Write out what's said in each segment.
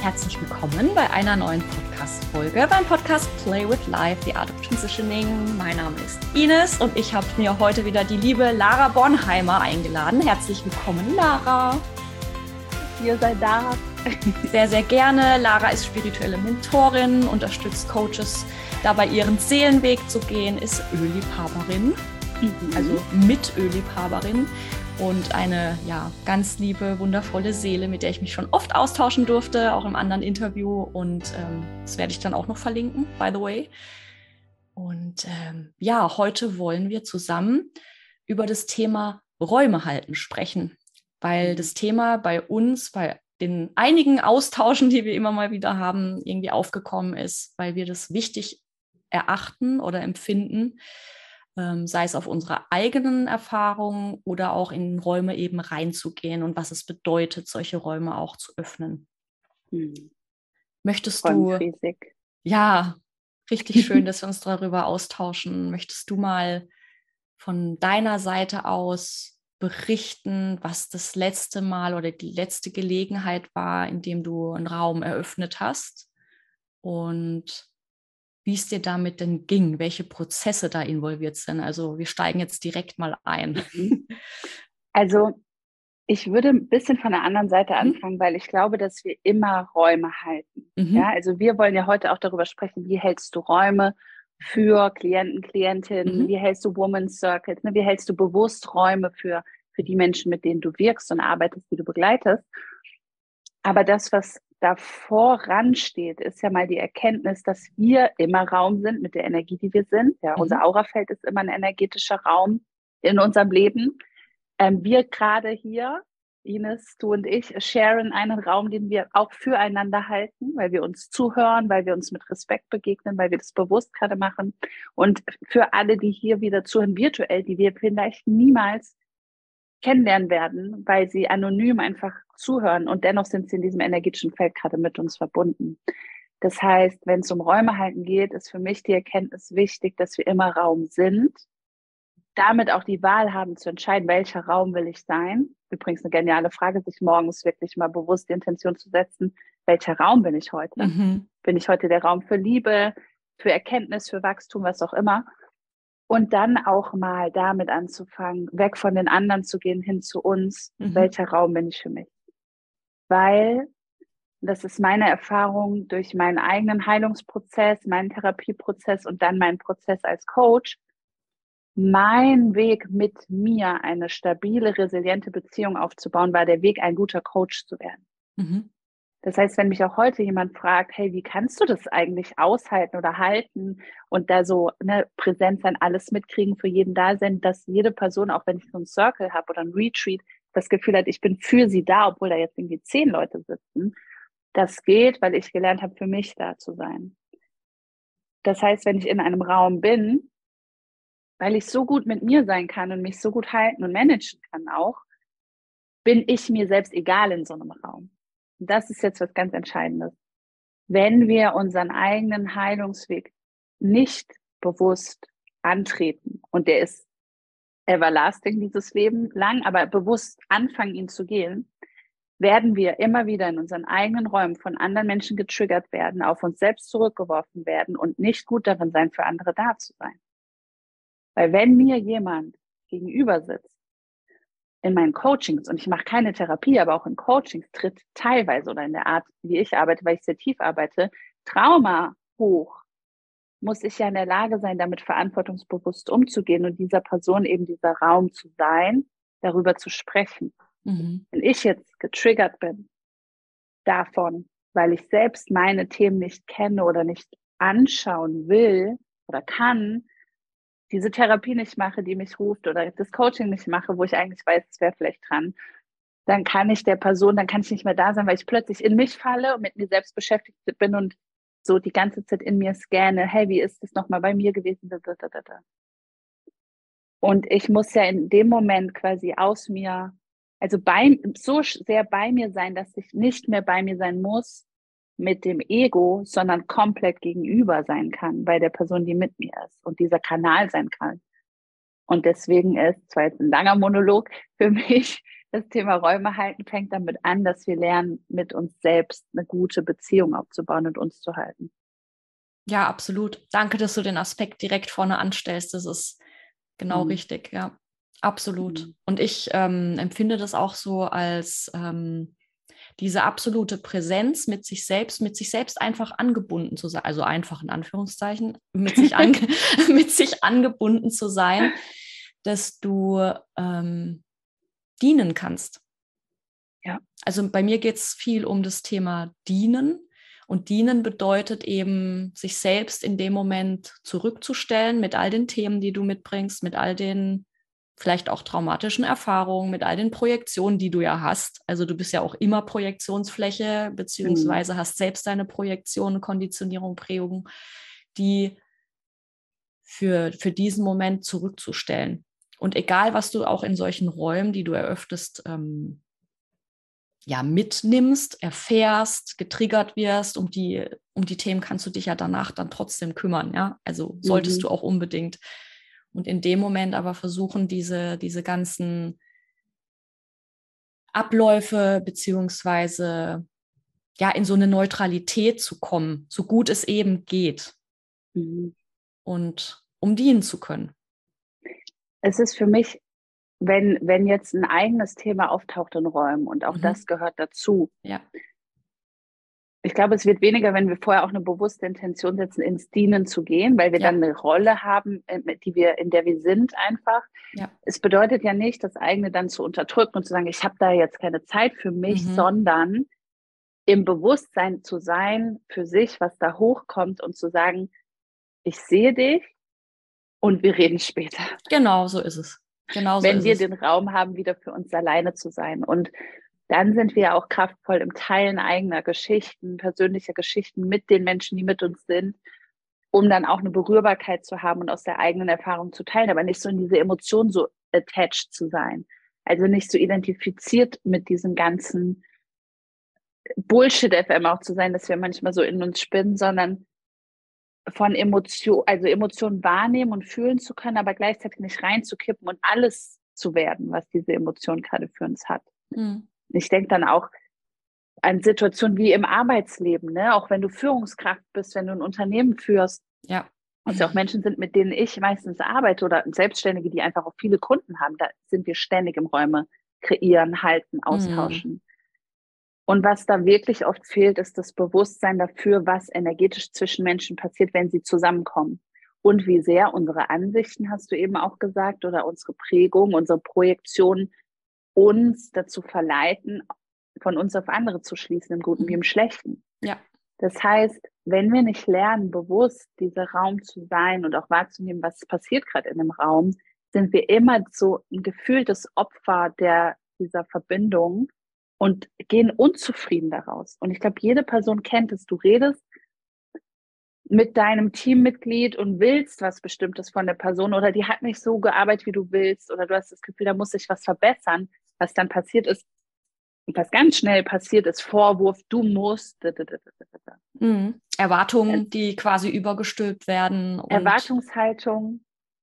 Herzlich willkommen bei einer neuen Podcast-Folge beim Podcast Play with Life, The Art of Transitioning. Mein Name ist Ines und ich habe mir heute wieder die liebe Lara Bornheimer eingeladen. Herzlich willkommen, Lara. Ihr seid da. Sehr, sehr gerne. Lara ist spirituelle Mentorin, unterstützt Coaches dabei, ihren Seelenweg zu gehen, ist Ölliebhaberin, mhm. also mit Ölliebhaberin und eine ja, ganz liebe, wundervolle Seele, mit der ich mich schon oft austauschen durfte, auch im anderen Interview. Und ähm, das werde ich dann auch noch verlinken, by the way. Und ähm, ja, heute wollen wir zusammen über das Thema Räume halten sprechen, weil das Thema bei uns, bei den einigen Austauschen, die wir immer mal wieder haben, irgendwie aufgekommen ist, weil wir das wichtig erachten oder empfinden, sei es auf unsere eigenen Erfahrungen oder auch in Räume eben reinzugehen und was es bedeutet, solche Räume auch zu öffnen. Hm. Möchtest du? Ja, richtig schön, dass wir uns darüber austauschen. Möchtest du mal von deiner Seite aus berichten, was das letzte Mal oder die letzte Gelegenheit war, in dem du einen Raum eröffnet hast und wie es dir damit denn ging, welche Prozesse da involviert sind. Also wir steigen jetzt direkt mal ein. Mhm. Also ich würde ein bisschen von der anderen Seite mhm. anfangen, weil ich glaube, dass wir immer Räume halten. Mhm. Ja, also wir wollen ja heute auch darüber sprechen, wie hältst du Räume für Klienten, Klientinnen, mhm. wie hältst du Women's Circles, ne? wie hältst du bewusst Räume für, für die Menschen, mit denen du wirkst und arbeitest, die du begleitest. Aber das, was davor ransteht, ist ja mal die Erkenntnis, dass wir immer Raum sind mit der Energie, die wir sind. Ja, mhm. unser Aurafeld ist immer ein energetischer Raum in unserem Leben. Ähm, wir gerade hier, Ines, du und ich, sharen einen Raum, den wir auch füreinander halten, weil wir uns zuhören, weil wir uns mit Respekt begegnen, weil wir das bewusst gerade machen. Und für alle, die hier wieder zuhören, virtuell, die wir vielleicht niemals kennenlernen werden, weil sie anonym einfach zuhören und dennoch sind sie in diesem energetischen Feld gerade mit uns verbunden. Das heißt, wenn es um Räume halten geht, ist für mich die Erkenntnis wichtig, dass wir immer Raum sind, damit auch die Wahl haben zu entscheiden, welcher Raum will ich sein. Übrigens eine geniale Frage, sich morgens wirklich mal bewusst die Intention zu setzen, welcher Raum bin ich heute? Mhm. Bin ich heute der Raum für Liebe, für Erkenntnis, für Wachstum, was auch immer? Und dann auch mal damit anzufangen, weg von den anderen zu gehen, hin zu uns. Mhm. Welcher Raum bin ich für mich? Weil, das ist meine Erfahrung durch meinen eigenen Heilungsprozess, meinen Therapieprozess und dann meinen Prozess als Coach, mein Weg mit mir, eine stabile, resiliente Beziehung aufzubauen, war der Weg, ein guter Coach zu werden. Mhm. Das heißt, wenn mich auch heute jemand fragt, hey, wie kannst du das eigentlich aushalten oder halten und da so ne, präsent sein, alles mitkriegen, für jeden da sein, dass jede Person, auch wenn ich so einen Circle habe oder ein Retreat, das Gefühl hat, ich bin für sie da, obwohl da jetzt irgendwie zehn Leute sitzen. Das geht, weil ich gelernt habe, für mich da zu sein. Das heißt, wenn ich in einem Raum bin, weil ich so gut mit mir sein kann und mich so gut halten und managen kann auch, bin ich mir selbst egal in so einem Raum das ist jetzt was ganz Entscheidendes. Wenn wir unseren eigenen Heilungsweg nicht bewusst antreten, und der ist everlasting, dieses Leben lang, aber bewusst anfangen, ihn zu gehen, werden wir immer wieder in unseren eigenen Räumen von anderen Menschen getriggert werden, auf uns selbst zurückgeworfen werden und nicht gut darin sein, für andere da zu sein. Weil wenn mir jemand gegenüber sitzt, in meinen Coachings, und ich mache keine Therapie, aber auch in Coachings tritt teilweise oder in der Art, wie ich arbeite, weil ich sehr tief arbeite, Trauma hoch, muss ich ja in der Lage sein, damit verantwortungsbewusst umzugehen und dieser Person eben dieser Raum zu sein, darüber zu sprechen. Mhm. Wenn ich jetzt getriggert bin davon, weil ich selbst meine Themen nicht kenne oder nicht anschauen will oder kann, diese Therapie nicht mache, die mich ruft oder das Coaching nicht mache, wo ich eigentlich weiß, es wäre vielleicht dran, dann kann ich der Person, dann kann ich nicht mehr da sein, weil ich plötzlich in mich falle und mit mir selbst beschäftigt bin und so die ganze Zeit in mir scanne, hey, wie ist das nochmal bei mir gewesen? Und ich muss ja in dem Moment quasi aus mir, also bei, so sehr bei mir sein, dass ich nicht mehr bei mir sein muss, mit dem Ego, sondern komplett gegenüber sein kann bei der Person, die mit mir ist und dieser Kanal sein kann. Und deswegen ist, zwar jetzt ein langer Monolog für mich, das Thema Räume halten fängt damit an, dass wir lernen, mit uns selbst eine gute Beziehung aufzubauen und uns zu halten. Ja, absolut. Danke, dass du den Aspekt direkt vorne anstellst. Das ist genau mhm. richtig, ja. Absolut. Mhm. Und ich ähm, empfinde das auch so als ähm, diese absolute Präsenz mit sich selbst, mit sich selbst einfach angebunden zu sein, also einfach in Anführungszeichen, mit sich, an, mit sich angebunden zu sein, dass du ähm, dienen kannst. Ja. Also bei mir geht es viel um das Thema Dienen. Und dienen bedeutet eben, sich selbst in dem Moment zurückzustellen mit all den Themen, die du mitbringst, mit all den vielleicht auch traumatischen Erfahrungen, mit all den Projektionen, die du ja hast. Also du bist ja auch immer Projektionsfläche, beziehungsweise mhm. hast selbst deine Projektion, Konditionierung, Prägung, die für, für diesen Moment zurückzustellen. Und egal, was du auch in solchen Räumen, die du eröffnest, ähm, ja, mitnimmst, erfährst, getriggert wirst, um die, um die Themen kannst du dich ja danach dann trotzdem kümmern, ja. Also solltest mhm. du auch unbedingt. Und in dem Moment aber versuchen, diese, diese ganzen Abläufe beziehungsweise ja in so eine Neutralität zu kommen, so gut es eben geht. Mhm. Und um dienen zu können es ist für mich, wenn, wenn jetzt ein eigenes Thema auftaucht in Räumen und auch mhm. das gehört dazu. Ja. Ich glaube, es wird weniger, wenn wir vorher auch eine bewusste Intention setzen, ins Dienen zu gehen, weil wir ja. dann eine Rolle haben, äh, die wir, in der wir sind einfach. Ja. Es bedeutet ja nicht, das eigene dann zu unterdrücken und zu sagen, ich habe da jetzt keine Zeit für mich, mhm. sondern im Bewusstsein zu sein für sich, was da hochkommt und zu sagen, ich sehe dich, und wir reden später. Genau, so ist es. Genau so Wenn wir es. den Raum haben, wieder für uns alleine zu sein. Und dann sind wir auch kraftvoll im Teilen eigener Geschichten, persönlicher Geschichten mit den Menschen, die mit uns sind, um dann auch eine Berührbarkeit zu haben und aus der eigenen Erfahrung zu teilen, aber nicht so in diese Emotionen so attached zu sein. Also nicht so identifiziert mit diesem ganzen Bullshit-FM auch zu sein, dass wir manchmal so in uns spinnen, sondern von Emotion, also Emotionen wahrnehmen und fühlen zu können, aber gleichzeitig nicht reinzukippen und alles zu werden, was diese Emotion gerade für uns hat. Mhm. Ich denke dann auch an Situationen wie im Arbeitsleben, ne? auch wenn du Führungskraft bist, wenn du ein Unternehmen führst. Ja. Und es ja auch Menschen sind, mit denen ich meistens arbeite oder Selbstständige, die einfach auch viele Kunden haben, da sind wir ständig im Räume kreieren, halten, mhm. austauschen. Mhm. Und was da wirklich oft fehlt, ist das Bewusstsein dafür, was energetisch zwischen Menschen passiert, wenn sie zusammenkommen. Und wie sehr unsere Ansichten, hast du eben auch gesagt, oder unsere Prägung, unsere Projektion uns dazu verleiten, von uns auf andere zu schließen, im Guten wie im Schlechten. Ja. Das heißt, wenn wir nicht lernen, bewusst dieser Raum zu sein und auch wahrzunehmen, was passiert gerade in dem Raum, sind wir immer so ein gefühltes Opfer der, dieser Verbindung und gehen unzufrieden daraus. Und ich glaube, jede Person kennt es. Du redest mit deinem Teammitglied und willst was Bestimmtes von der Person oder die hat nicht so gearbeitet, wie du willst oder du hast das Gefühl, da muss sich was verbessern. Was dann passiert ist, was ganz schnell passiert ist, Vorwurf, du musst. Mhm. Erwartungen, die quasi übergestülpt werden. Erwartungshaltung.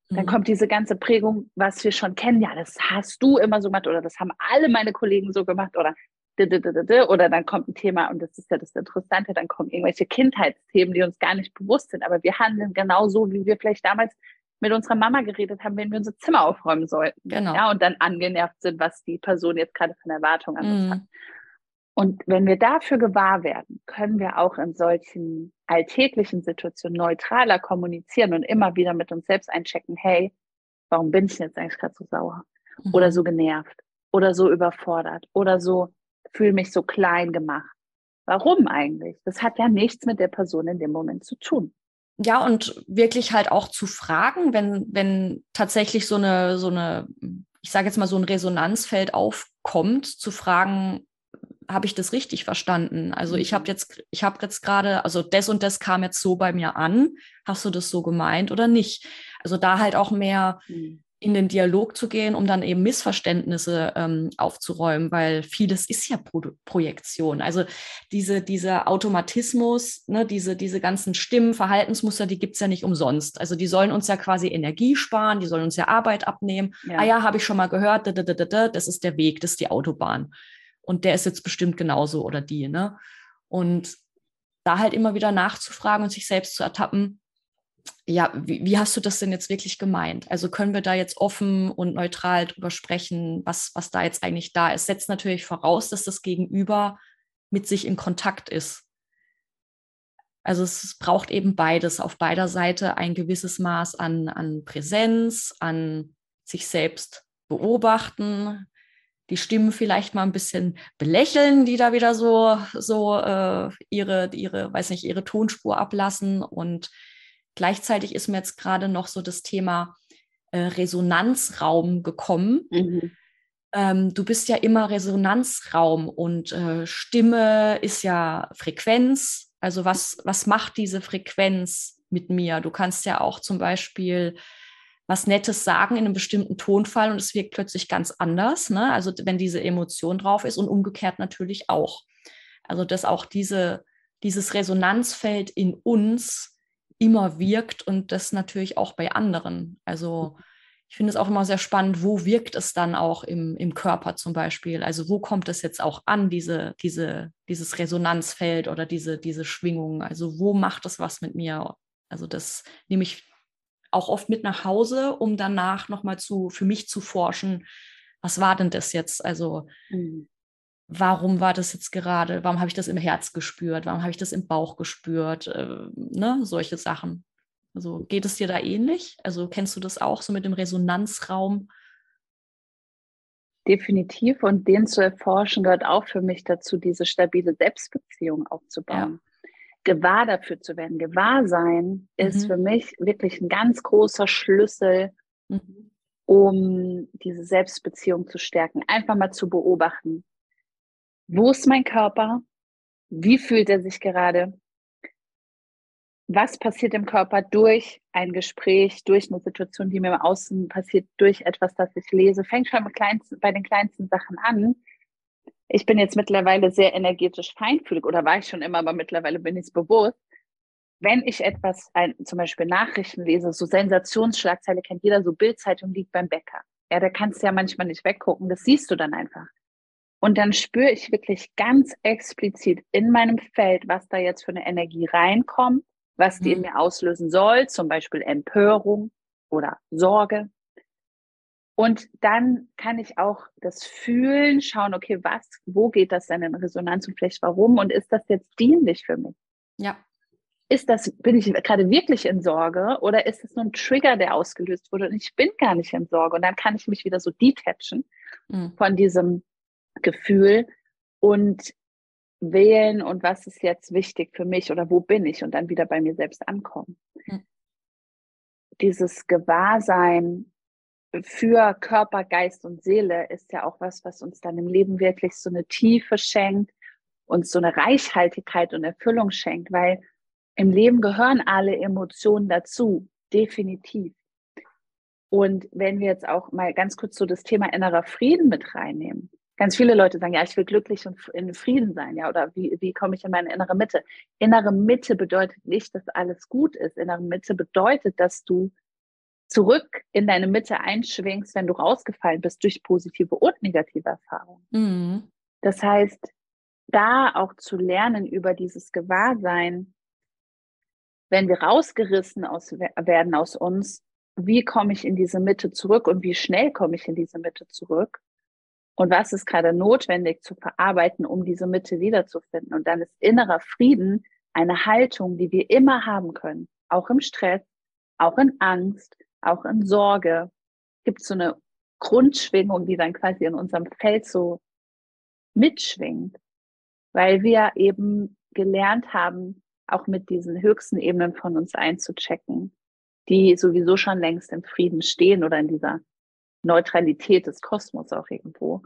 Dann mhm. kommt diese ganze Prägung, was wir schon kennen. Ja, das hast du immer so gemacht oder das haben alle meine Kollegen so gemacht oder oder dann kommt ein Thema und das ist ja das Interessante, dann kommen irgendwelche Kindheitsthemen, die uns gar nicht bewusst sind, aber wir handeln genau so, wie wir vielleicht damals mit unserer Mama geredet haben, wenn wir unser Zimmer aufräumen sollten. Genau. Ja, und dann angenervt sind, was die Person jetzt gerade eine Erwartung an uns mhm. hat. Und wenn wir dafür gewahr werden, können wir auch in solchen alltäglichen Situationen neutraler kommunizieren und immer wieder mit uns selbst einchecken, hey, warum bin ich jetzt eigentlich gerade so sauer mhm. oder so genervt oder so überfordert oder so fühle mich so klein gemacht. Warum eigentlich? Das hat ja nichts mit der Person in dem Moment zu tun. Ja, und wirklich halt auch zu fragen, wenn, wenn tatsächlich so eine, so eine, ich sage jetzt mal, so ein Resonanzfeld aufkommt, zu fragen, habe ich das richtig verstanden? Also ich habe mhm. jetzt, ich habe jetzt gerade, also das und das kam jetzt so bei mir an. Hast du das so gemeint oder nicht? Also da halt auch mehr mhm. In den Dialog zu gehen, um dann eben Missverständnisse ähm, aufzuräumen, weil vieles ist ja Pro Projektion. Also diese, dieser Automatismus, ne, diese, diese ganzen Stimmen, Verhaltensmuster, die gibt es ja nicht umsonst. Also die sollen uns ja quasi Energie sparen, die sollen uns ja Arbeit abnehmen. Ja. Ah ja, habe ich schon mal gehört, das ist der Weg, das ist die Autobahn. Und der ist jetzt bestimmt genauso oder die. Ne? Und da halt immer wieder nachzufragen und sich selbst zu ertappen, ja, wie, wie, hast du das denn jetzt wirklich gemeint? Also können wir da jetzt offen und neutral drüber sprechen, was, was da jetzt eigentlich da ist? Setzt natürlich voraus, dass das Gegenüber mit sich in Kontakt ist. Also es braucht eben beides, auf beider Seite ein gewisses Maß an, an Präsenz, an sich selbst beobachten, die Stimmen vielleicht mal ein bisschen belächeln, die da wieder so, so äh, ihre, ihre, weiß nicht, ihre Tonspur ablassen und Gleichzeitig ist mir jetzt gerade noch so das Thema äh, Resonanzraum gekommen. Mhm. Ähm, du bist ja immer Resonanzraum und äh, Stimme ist ja Frequenz. Also was, was macht diese Frequenz mit mir? Du kannst ja auch zum Beispiel was Nettes sagen in einem bestimmten Tonfall und es wirkt plötzlich ganz anders. Ne? Also wenn diese Emotion drauf ist und umgekehrt natürlich auch. Also dass auch diese, dieses Resonanzfeld in uns immer wirkt und das natürlich auch bei anderen. Also ich finde es auch immer sehr spannend, wo wirkt es dann auch im, im Körper zum Beispiel? Also wo kommt es jetzt auch an, diese, diese, dieses Resonanzfeld oder diese, diese Schwingung? Also wo macht es was mit mir? Also das nehme ich auch oft mit nach Hause, um danach nochmal zu, für mich zu forschen, was war denn das jetzt? Also mhm warum war das jetzt gerade, warum habe ich das im Herz gespürt, warum habe ich das im Bauch gespürt, äh, ne, solche Sachen. Also geht es dir da ähnlich? Also kennst du das auch so mit dem Resonanzraum? Definitiv und den zu erforschen gehört auch für mich dazu, diese stabile Selbstbeziehung aufzubauen. Ja. Gewahr dafür zu werden. Gewahrsein mhm. ist für mich wirklich ein ganz großer Schlüssel, mhm. um diese Selbstbeziehung zu stärken. Einfach mal zu beobachten wo ist mein Körper? Wie fühlt er sich gerade? Was passiert im Körper durch ein Gespräch, durch eine Situation, die mir im Außen passiert, durch etwas, das ich lese? Fängt schon bei den kleinsten Sachen an. Ich bin jetzt mittlerweile sehr energetisch feinfühlig oder war ich schon immer, aber mittlerweile bin ich es bewusst. Wenn ich etwas, ein, zum Beispiel Nachrichten lese, so Sensationsschlagzeile kennt jeder, so Bildzeitung liegt beim Bäcker. Ja, da kannst du ja manchmal nicht weggucken, das siehst du dann einfach. Und dann spüre ich wirklich ganz explizit in meinem Feld, was da jetzt für eine Energie reinkommt, was die in mhm. mir auslösen soll, zum Beispiel Empörung oder Sorge. Und dann kann ich auch das fühlen, schauen, okay, was, wo geht das denn in Resonanz und vielleicht warum? Und ist das jetzt dienlich für mich? Ja. Ist das, bin ich gerade wirklich in Sorge oder ist es nur ein Trigger, der ausgelöst wurde und ich bin gar nicht in Sorge? Und dann kann ich mich wieder so detachen mhm. von diesem Gefühl und wählen und was ist jetzt wichtig für mich oder wo bin ich und dann wieder bei mir selbst ankommen. Mhm. Dieses Gewahrsein für Körper, Geist und Seele ist ja auch was, was uns dann im Leben wirklich so eine Tiefe schenkt und so eine Reichhaltigkeit und Erfüllung schenkt, weil im Leben gehören alle Emotionen dazu, definitiv. Und wenn wir jetzt auch mal ganz kurz so das Thema innerer Frieden mit reinnehmen, ganz viele Leute sagen, ja, ich will glücklich und in Frieden sein, ja, oder wie, wie komme ich in meine innere Mitte? Innere Mitte bedeutet nicht, dass alles gut ist. Innere Mitte bedeutet, dass du zurück in deine Mitte einschwingst, wenn du rausgefallen bist durch positive und negative Erfahrungen. Mhm. Das heißt, da auch zu lernen über dieses Gewahrsein, wenn wir rausgerissen aus, werden aus uns, wie komme ich in diese Mitte zurück und wie schnell komme ich in diese Mitte zurück? Und was ist gerade notwendig zu verarbeiten, um diese Mitte wiederzufinden. Und dann ist innerer Frieden eine Haltung, die wir immer haben können, auch im Stress, auch in Angst, auch in Sorge. Gibt so eine Grundschwingung, die dann quasi in unserem Feld so mitschwingt, weil wir eben gelernt haben, auch mit diesen höchsten Ebenen von uns einzuchecken, die sowieso schon längst im Frieden stehen oder in dieser Neutralität des Kosmos auch irgendwo.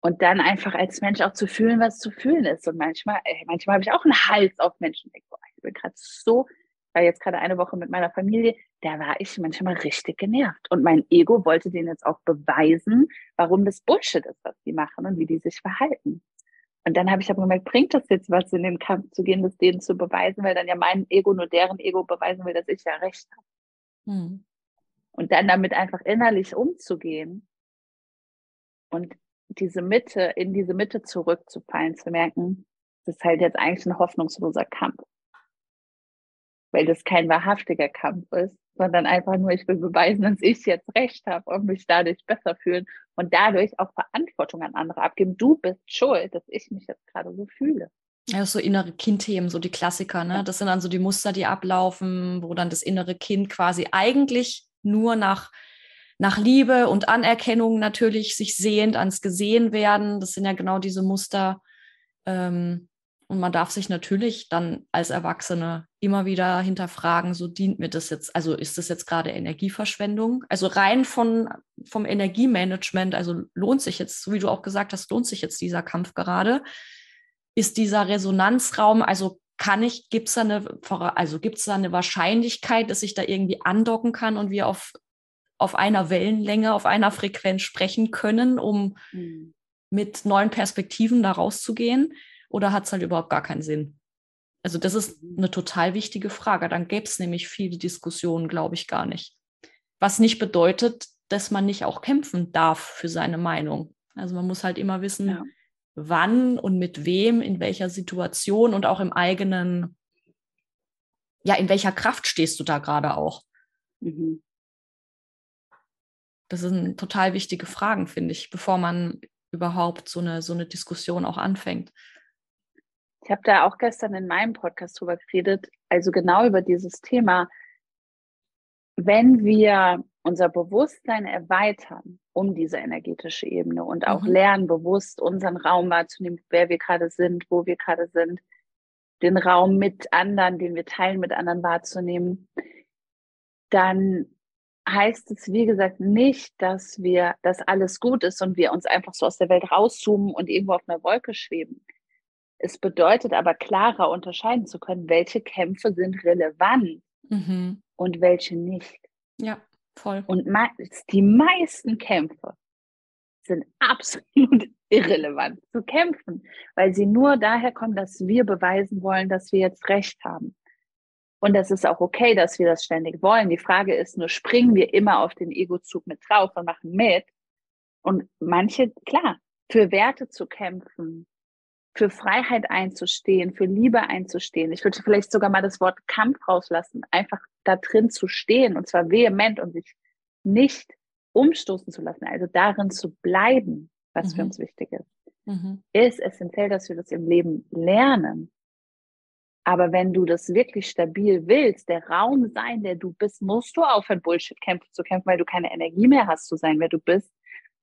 Und dann einfach als Mensch auch zu fühlen, was zu fühlen ist. Und manchmal, ey, manchmal habe ich auch einen Hals auf Menschen. Ich bin gerade so war jetzt gerade eine Woche mit meiner Familie, da war ich manchmal richtig genervt. Und mein Ego wollte denen jetzt auch beweisen, warum das Bullshit ist, was die machen und wie die sich verhalten. Und dann habe ich aber gemerkt, bringt das jetzt was, in den Kampf zu gehen, das denen zu beweisen, weil dann ja mein Ego nur deren Ego beweisen will, dass ich ja recht habe. Hm. Und dann damit einfach innerlich umzugehen und diese Mitte, in diese Mitte zurückzufallen, zu merken, das ist halt jetzt eigentlich ein hoffnungsloser Kampf. Weil das kein wahrhaftiger Kampf ist, sondern einfach nur, ich will beweisen, dass ich jetzt recht habe und mich dadurch besser fühlen und dadurch auch Verantwortung an andere abgeben. Du bist schuld, dass ich mich jetzt gerade so fühle. Ja, so innere Kindthemen, so die Klassiker, ne? Das sind dann so die Muster, die ablaufen, wo dann das innere Kind quasi eigentlich nur nach, nach Liebe und Anerkennung natürlich sich sehend ans Gesehen werden. Das sind ja genau diese Muster. Ähm, und man darf sich natürlich dann als Erwachsene immer wieder hinterfragen, so dient mir das jetzt, also ist das jetzt gerade Energieverschwendung? Also rein von, vom Energiemanagement, also lohnt sich jetzt, so wie du auch gesagt hast, lohnt sich jetzt dieser Kampf gerade? Ist dieser Resonanzraum, also kann ich, gibt es da eine, also gibt es da eine Wahrscheinlichkeit, dass ich da irgendwie andocken kann und wir auf, auf einer Wellenlänge, auf einer Frequenz sprechen können, um mhm. mit neuen Perspektiven da rauszugehen? Oder hat es halt überhaupt gar keinen Sinn? Also das ist mhm. eine total wichtige Frage. Dann gäbe es nämlich viele Diskussionen, glaube ich, gar nicht. Was nicht bedeutet, dass man nicht auch kämpfen darf für seine Meinung. Also man muss halt immer wissen, ja. Wann und mit wem, in welcher Situation und auch im eigenen, ja, in welcher Kraft stehst du da gerade auch. Mhm. Das sind total wichtige Fragen, finde ich, bevor man überhaupt so eine, so eine Diskussion auch anfängt. Ich habe da auch gestern in meinem Podcast drüber geredet, also genau über dieses Thema. Wenn wir unser Bewusstsein erweitern um diese energetische Ebene und auch mhm. lernen, bewusst unseren Raum wahrzunehmen, wer wir gerade sind, wo wir gerade sind, den Raum mit anderen, den wir teilen mit anderen wahrzunehmen, dann heißt es, wie gesagt, nicht, dass wir, dass alles gut ist und wir uns einfach so aus der Welt rauszoomen und irgendwo auf einer Wolke schweben. Es bedeutet aber klarer unterscheiden zu können, welche Kämpfe sind relevant mhm. und welche nicht. Ja, voll. Und die meisten Kämpfe sind absolut irrelevant zu kämpfen, weil sie nur daher kommen, dass wir beweisen wollen, dass wir jetzt Recht haben. Und das ist auch okay, dass wir das ständig wollen. Die Frage ist nur, springen wir immer auf den Egozug mit drauf und machen mit? Und manche, klar, für Werte zu kämpfen, für Freiheit einzustehen, für Liebe einzustehen. Ich würde vielleicht sogar mal das Wort Kampf rauslassen, einfach da drin zu stehen und zwar vehement und sich nicht umstoßen zu lassen, also darin zu bleiben, was mhm. für uns wichtig ist, mhm. ist essentiell, dass wir das im Leben lernen. Aber wenn du das wirklich stabil willst, der Raum sein, der du bist, musst du aufhören, Bullshit-Kämpfe zu kämpfen, weil du keine Energie mehr hast zu sein, wer du bist.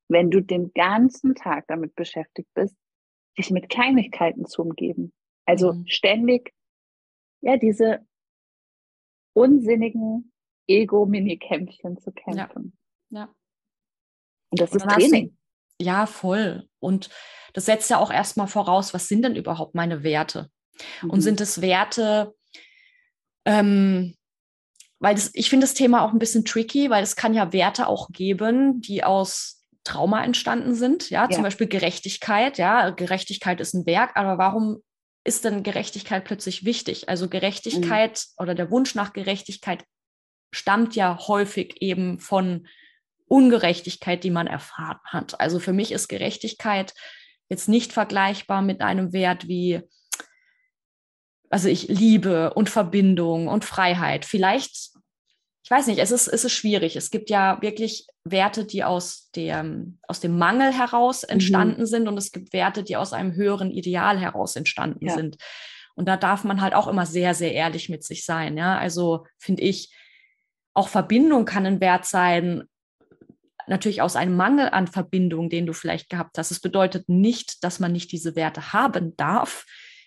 Wenn du den ganzen Tag damit beschäftigt bist, sich mit Kleinigkeiten zu umgeben. Also mhm. ständig, ja, diese unsinnigen Ego-Mini-Kämpfchen zu kämpfen. Ja. ja. Und das Und ist Training. Du, ja, voll. Und das setzt ja auch erstmal voraus, was sind denn überhaupt meine Werte? Mhm. Und sind es Werte, ähm, weil das, ich finde das Thema auch ein bisschen tricky, weil es kann ja Werte auch geben, die aus Trauma entstanden sind, ja, ja, zum Beispiel Gerechtigkeit, ja, Gerechtigkeit ist ein Werk, aber warum ist denn Gerechtigkeit plötzlich wichtig? Also Gerechtigkeit mhm. oder der Wunsch nach Gerechtigkeit stammt ja häufig eben von Ungerechtigkeit, die man erfahren hat. Also für mich ist Gerechtigkeit jetzt nicht vergleichbar mit einem Wert wie, also ich Liebe und Verbindung und Freiheit. Vielleicht ich weiß nicht, es ist, es ist schwierig. Es gibt ja wirklich Werte, die aus dem, aus dem Mangel heraus mhm. entstanden mhm. sind und es gibt Werte, die aus einem höheren Ideal heraus entstanden ja. sind. Und da darf man halt auch immer sehr, sehr ehrlich mit sich sein. Ja, also finde ich, auch Verbindung kann ein Wert sein, natürlich aus einem Mangel an Verbindung, den du vielleicht gehabt hast. Es bedeutet nicht, dass man nicht diese Werte haben darf.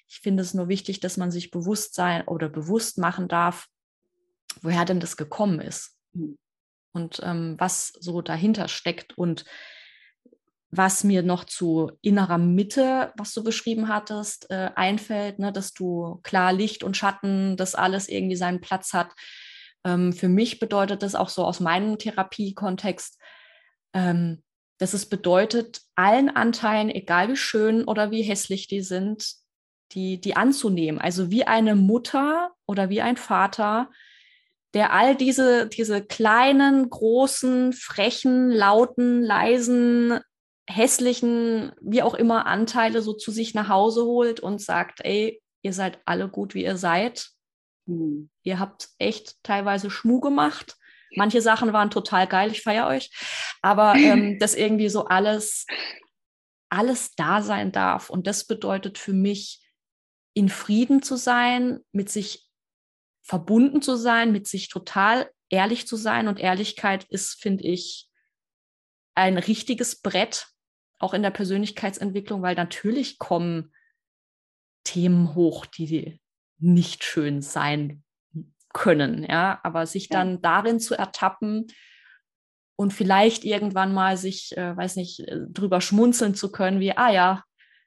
Ich finde es nur wichtig, dass man sich bewusst sein oder bewusst machen darf, woher denn das gekommen ist mhm. und ähm, was so dahinter steckt und was mir noch zu innerer Mitte, was du beschrieben hattest, äh, einfällt, ne, dass du klar Licht und Schatten, dass alles irgendwie seinen Platz hat. Ähm, für mich bedeutet das auch so aus meinem Therapiekontext, ähm, dass es bedeutet, allen Anteilen, egal wie schön oder wie hässlich die sind, die, die anzunehmen. Also wie eine Mutter oder wie ein Vater, der all diese, diese kleinen, großen, frechen, lauten, leisen, hässlichen, wie auch immer Anteile so zu sich nach Hause holt und sagt, ey, ihr seid alle gut, wie ihr seid. Mhm. Ihr habt echt teilweise Schmu gemacht. Manche Sachen waren total geil, ich feiere euch. Aber ähm, dass irgendwie so alles, alles da sein darf. Und das bedeutet für mich, in Frieden zu sein, mit sich verbunden zu sein, mit sich total ehrlich zu sein. Und Ehrlichkeit ist, finde ich, ein richtiges Brett, auch in der Persönlichkeitsentwicklung, weil natürlich kommen Themen hoch, die nicht schön sein können, ja, aber sich ja. dann darin zu ertappen und vielleicht irgendwann mal sich, äh, weiß nicht, äh, drüber schmunzeln zu können, wie, ah ja,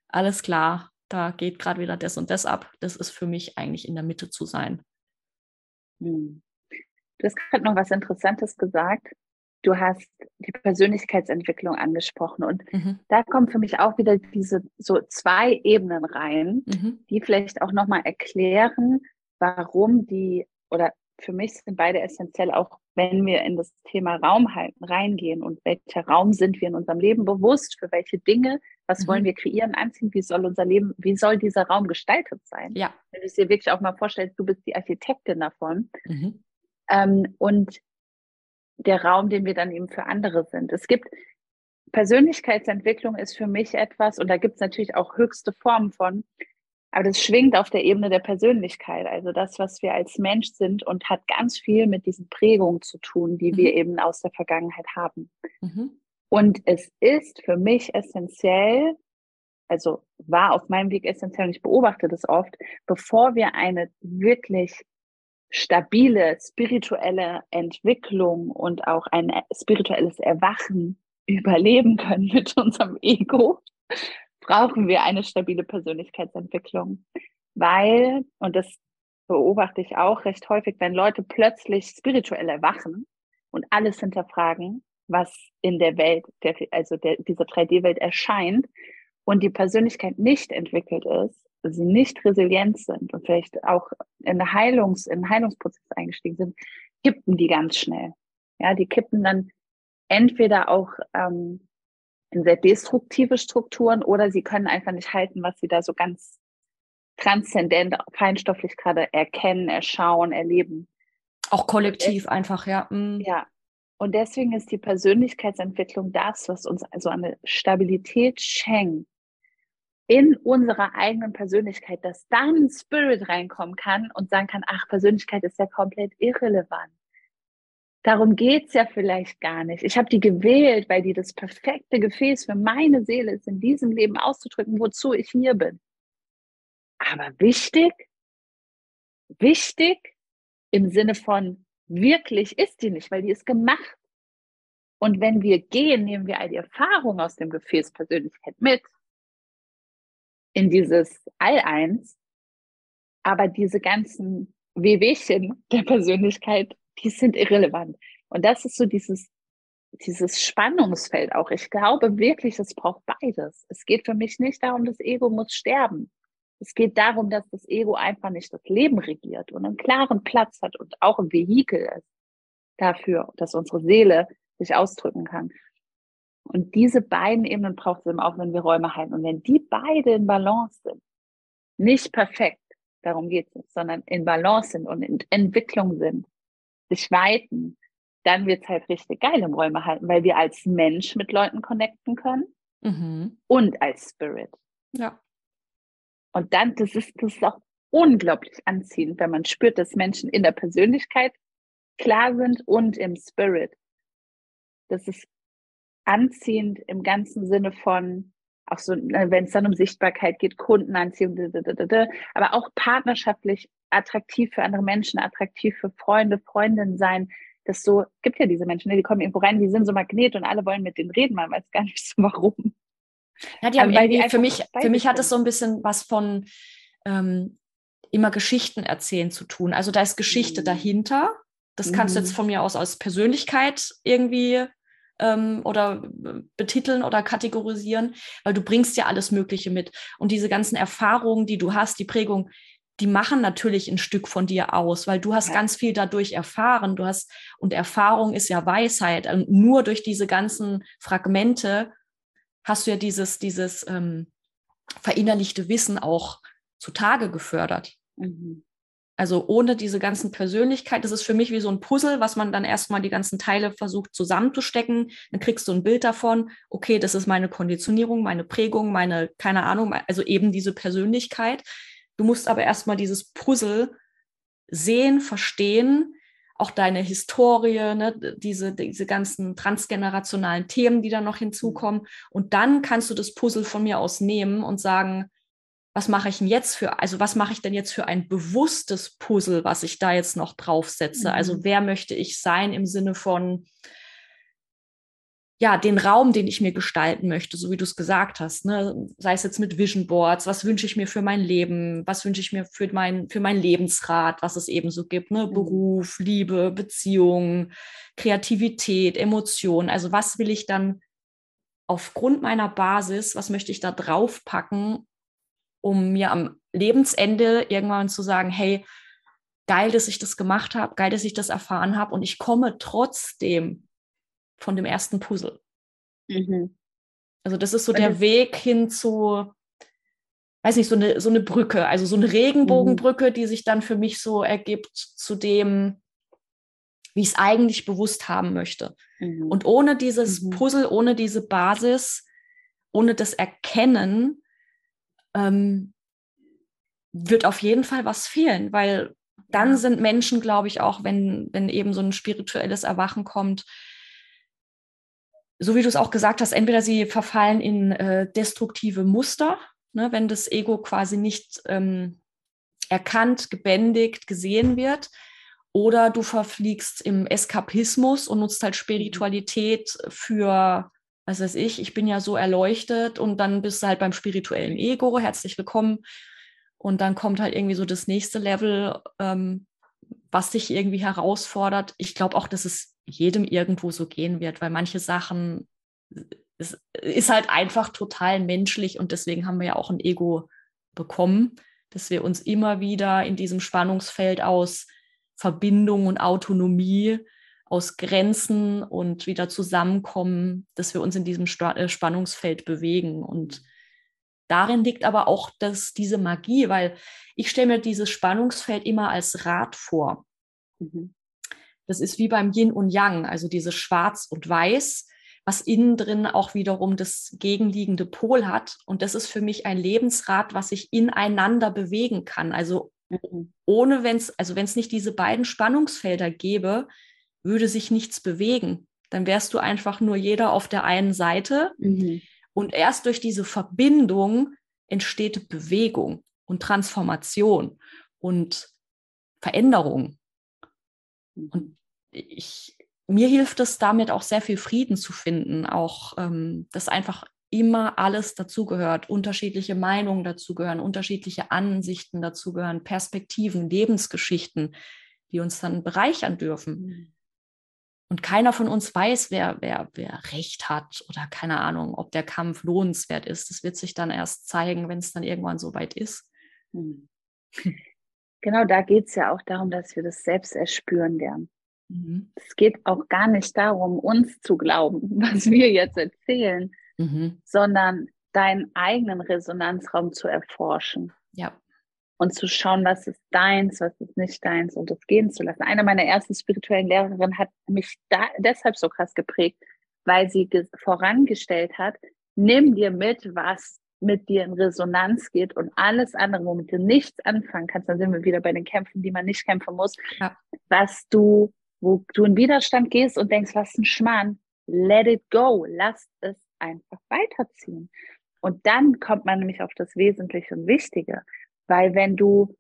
alles klar, da geht gerade wieder das und das ab. Das ist für mich eigentlich in der Mitte zu sein. Hm. Du hast gerade noch was Interessantes gesagt du hast die Persönlichkeitsentwicklung angesprochen und mhm. da kommen für mich auch wieder diese so zwei Ebenen rein, mhm. die vielleicht auch nochmal erklären, warum die oder für mich sind beide essentiell, auch wenn wir in das Thema Raum halten, reingehen und welcher Raum sind wir in unserem Leben bewusst, für welche Dinge, was mhm. wollen wir kreieren, anziehen, wie soll unser Leben, wie soll dieser Raum gestaltet sein? Ja. Wenn du es dir wirklich auch mal vorstellst, du bist die Architektin davon. Mhm. Ähm, und der Raum, den wir dann eben für andere sind. Es gibt Persönlichkeitsentwicklung ist für mich etwas, und da gibt es natürlich auch höchste Formen von, aber das schwingt auf der Ebene der Persönlichkeit, also das, was wir als Mensch sind und hat ganz viel mit diesen Prägungen zu tun, die mhm. wir eben aus der Vergangenheit haben. Mhm. Und es ist für mich essentiell, also war auf meinem Weg essentiell und ich beobachte das oft, bevor wir eine wirklich stabile spirituelle Entwicklung und auch ein spirituelles Erwachen überleben können mit unserem Ego, brauchen wir eine stabile Persönlichkeitsentwicklung. Weil, und das beobachte ich auch recht häufig, wenn Leute plötzlich spirituell erwachen und alles hinterfragen, was in der Welt, der, also der, dieser 3D-Welt erscheint und die Persönlichkeit nicht entwickelt ist, sie nicht resilient sind und vielleicht auch in, Heilungs-, in Heilungsprozess eingestiegen sind, kippen die ganz schnell. Ja, die kippen dann entweder auch ähm, in sehr destruktive Strukturen oder sie können einfach nicht halten, was sie da so ganz transzendent, feinstofflich gerade erkennen, erschauen, erleben. Auch kollektiv es, einfach, ja. Mhm. Ja. Und deswegen ist die Persönlichkeitsentwicklung das, was uns also eine Stabilität schenkt, in unserer eigenen Persönlichkeit, dass dann Spirit reinkommen kann und sagen kann, ach, Persönlichkeit ist ja komplett irrelevant. Darum geht's ja vielleicht gar nicht. Ich habe die gewählt, weil die das perfekte Gefäß für meine Seele ist, in diesem Leben auszudrücken, wozu ich hier bin. Aber wichtig, wichtig im Sinne von wirklich ist die nicht, weil die ist gemacht. Und wenn wir gehen, nehmen wir all die Erfahrung aus dem Gefäß Persönlichkeit mit in dieses All-Eins. Aber diese ganzen Wehwehchen der Persönlichkeit, die sind irrelevant. Und das ist so dieses, dieses Spannungsfeld auch. Ich glaube wirklich, es braucht beides. Es geht für mich nicht darum, das Ego muss sterben. Es geht darum, dass das Ego einfach nicht das Leben regiert und einen klaren Platz hat und auch ein Vehikel ist dafür, dass unsere Seele sich ausdrücken kann. Und diese beiden Ebenen braucht es eben auch, wenn wir Räume halten. Und wenn die beide in Balance sind, nicht perfekt, darum geht es sondern in Balance sind und in Entwicklung sind, sich weiten, dann wird es halt richtig geil im Räume halten, weil wir als Mensch mit Leuten connecten können mhm. und als Spirit. Ja. Und dann, das ist, das ist auch unglaublich anziehend, wenn man spürt, dass Menschen in der Persönlichkeit klar sind und im Spirit. Das ist anziehend im ganzen Sinne von, auch so, ne, wenn es dann um Sichtbarkeit geht, Kundenanziehung, aber auch partnerschaftlich attraktiv für andere Menschen, attraktiv für Freunde, Freundinnen sein. das so, gibt ja diese Menschen, ne, die kommen irgendwo rein, die sind so Magnet und alle wollen mit denen reden, man weiß gar nicht so warum. Ja, die haben ähm, irgendwie, für mich, für mich hat es so ein bisschen was von ähm, immer Geschichten erzählen zu tun. Also da ist Geschichte mhm. dahinter. Das kannst du jetzt mhm. von mir aus als Persönlichkeit irgendwie ähm, oder betiteln oder kategorisieren, weil du bringst ja alles Mögliche mit. Und diese ganzen Erfahrungen, die du hast, die Prägung, die machen natürlich ein Stück von dir aus, weil du hast ja. ganz viel dadurch erfahren. Du hast, und Erfahrung ist ja Weisheit. Und nur durch diese ganzen Fragmente hast du ja dieses, dieses ähm, verinnerlichte Wissen auch zutage gefördert. Mhm. Also ohne diese ganzen Persönlichkeit, das ist für mich wie so ein Puzzle, was man dann erstmal die ganzen Teile versucht zusammenzustecken. Dann kriegst du ein Bild davon, okay, das ist meine Konditionierung, meine Prägung, meine, keine Ahnung, also eben diese Persönlichkeit. Du musst aber erstmal dieses Puzzle sehen, verstehen, auch deine Historie, ne, diese, diese ganzen transgenerationalen Themen, die da noch hinzukommen. Und dann kannst du das Puzzle von mir aus nehmen und sagen, was mache ich denn jetzt für, also was mache ich denn jetzt für ein bewusstes Puzzle, was ich da jetzt noch draufsetze? Also mhm. Also wer möchte ich sein im Sinne von, ja, den Raum, den ich mir gestalten möchte, so wie du es gesagt hast, ne? sei es jetzt mit Vision Boards, was wünsche ich mir für mein Leben, was wünsche ich mir für mein, für mein Lebensrat, was es eben so gibt, ne? Mhm. Beruf, Liebe, Beziehung, Kreativität, Emotionen, also was will ich dann aufgrund meiner Basis, was möchte ich da draufpacken, um mir am Lebensende irgendwann zu sagen, hey, geil, dass ich das gemacht habe, geil, dass ich das erfahren habe und ich komme trotzdem von dem ersten Puzzle. Mhm. Also das ist so der Weg hin zu, weiß nicht, so eine, so eine Brücke, also so eine Regenbogenbrücke, mhm. die sich dann für mich so ergibt zu dem, wie ich es eigentlich bewusst haben möchte. Mhm. Und ohne dieses mhm. Puzzle, ohne diese Basis, ohne das Erkennen, ähm, wird auf jeden Fall was fehlen, weil dann sind Menschen, glaube ich, auch, wenn, wenn eben so ein spirituelles Erwachen kommt, so wie du es auch gesagt hast, entweder sie verfallen in äh, destruktive Muster, ne, wenn das Ego quasi nicht ähm, erkannt, gebändigt, gesehen wird, oder du verfliegst im Eskapismus und nutzt halt mhm. Spiritualität für was weiß ich, ich bin ja so erleuchtet und dann bist du halt beim spirituellen Ego, herzlich willkommen. Und dann kommt halt irgendwie so das nächste Level, ähm, was dich irgendwie herausfordert. Ich glaube auch, dass es jedem irgendwo so gehen wird, weil manche Sachen es ist halt einfach total menschlich und deswegen haben wir ja auch ein Ego bekommen, dass wir uns immer wieder in diesem Spannungsfeld aus Verbindung und Autonomie aus Grenzen und wieder zusammenkommen, dass wir uns in diesem äh, Spannungsfeld bewegen. Und darin liegt aber auch das, diese Magie, weil ich stelle mir dieses Spannungsfeld immer als Rad vor. Mhm. Das ist wie beim Yin und Yang, also dieses Schwarz und Weiß, was innen drin auch wiederum das gegenliegende Pol hat. Und das ist für mich ein Lebensrad, was sich ineinander bewegen kann. Also mhm. ohne wenn es, also wenn es nicht diese beiden Spannungsfelder gäbe, würde sich nichts bewegen. Dann wärst du einfach nur jeder auf der einen Seite. Mhm. Und erst durch diese Verbindung entsteht Bewegung und Transformation und Veränderung. Mhm. Und ich, mir hilft es damit auch sehr viel Frieden zu finden, auch ähm, dass einfach immer alles dazugehört, unterschiedliche Meinungen dazugehören, unterschiedliche Ansichten dazugehören, Perspektiven, Lebensgeschichten, die uns dann bereichern dürfen. Und keiner von uns weiß, wer, wer, wer Recht hat oder keine Ahnung, ob der Kampf lohnenswert ist. Das wird sich dann erst zeigen, wenn es dann irgendwann soweit ist. Hm. Genau, da geht es ja auch darum, dass wir das selbst erspüren lernen. Mhm. Es geht auch gar nicht darum, uns zu glauben, was wir jetzt erzählen, mhm. sondern deinen eigenen Resonanzraum zu erforschen. Ja und zu schauen, was ist deins, was ist nicht deins und das gehen zu lassen. Eine meiner ersten spirituellen Lehrerinnen hat mich da deshalb so krass geprägt, weil sie vorangestellt hat, nimm dir mit, was mit dir in Resonanz geht und alles andere, womit du nichts anfangen kannst, dann sind wir wieder bei den Kämpfen, die man nicht kämpfen muss, ja. was du, wo du in Widerstand gehst und denkst, was ein Schmarrn, let it go, lass es einfach weiterziehen. Und dann kommt man nämlich auf das Wesentliche und Wichtige. Weil wenn du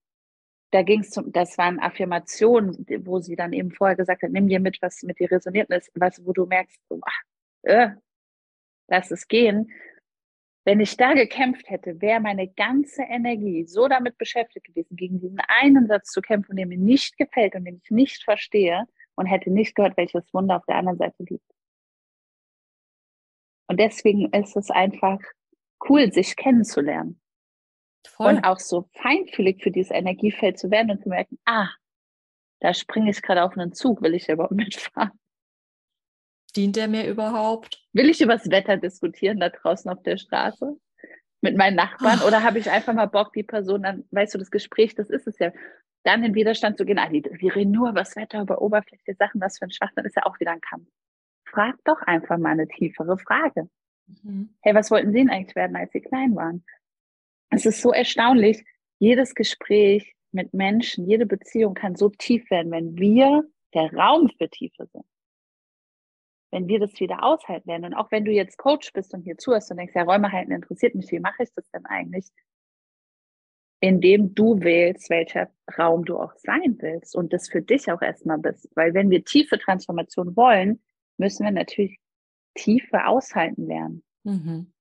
da ging es zum, das waren Affirmationen, wo sie dann eben vorher gesagt hat, nimm dir mit, was mit dir resoniert ist, was, wo du merkst, ach, äh, lass es gehen. Wenn ich da gekämpft hätte, wäre meine ganze Energie so damit beschäftigt gewesen, gegen diesen einen Satz zu kämpfen, der mir nicht gefällt und den ich nicht verstehe und hätte nicht gehört, welches Wunder auf der anderen Seite liegt. Und deswegen ist es einfach cool, sich kennenzulernen. Voll. Und auch so feinfühlig für dieses Energiefeld zu werden und zu merken, ah, da springe ich gerade auf einen Zug, will ich überhaupt mitfahren? Dient der mir überhaupt? Will ich über das Wetter diskutieren da draußen auf der Straße? Mit meinen Nachbarn? Oder habe ich einfach mal Bock, die Person dann, weißt du, das Gespräch, das ist es ja, dann in Widerstand zu gehen, ah, wir reden nur über das Wetter, über Oberfläche Sachen, was für ein Schwachsinn ist ja auch wieder ein Kampf. Frag doch einfach mal eine tiefere Frage. Mhm. Hey, was wollten Sie denn eigentlich werden, als Sie klein waren? Es ist so erstaunlich, jedes Gespräch mit Menschen, jede Beziehung kann so tief werden, wenn wir der Raum für Tiefe sind. Wenn wir das wieder aushalten werden. Und auch wenn du jetzt Coach bist und hier zuhörst und denkst, ja, Räume halten interessiert mich, wie mache ich das denn eigentlich? Indem du wählst, welcher Raum du auch sein willst und das für dich auch erstmal bist. Weil wenn wir tiefe Transformation wollen, müssen wir natürlich Tiefe aushalten lernen. Mhm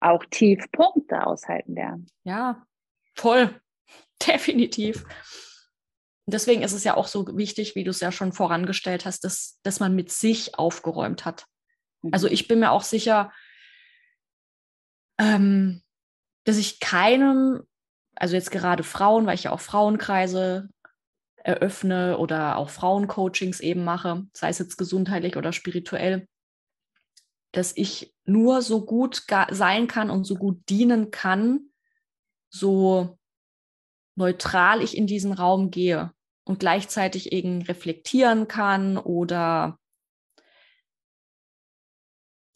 auch Tiefpunkte aushalten lernen. Ja, voll. Definitiv. Deswegen ist es ja auch so wichtig, wie du es ja schon vorangestellt hast, dass, dass man mit sich aufgeräumt hat. Mhm. Also ich bin mir auch sicher, ähm, dass ich keinem, also jetzt gerade Frauen, weil ich ja auch Frauenkreise eröffne oder auch Frauencoachings eben mache, sei es jetzt gesundheitlich oder spirituell, dass ich nur so gut sein kann und so gut dienen kann, so neutral ich in diesen Raum gehe und gleichzeitig eben reflektieren kann oder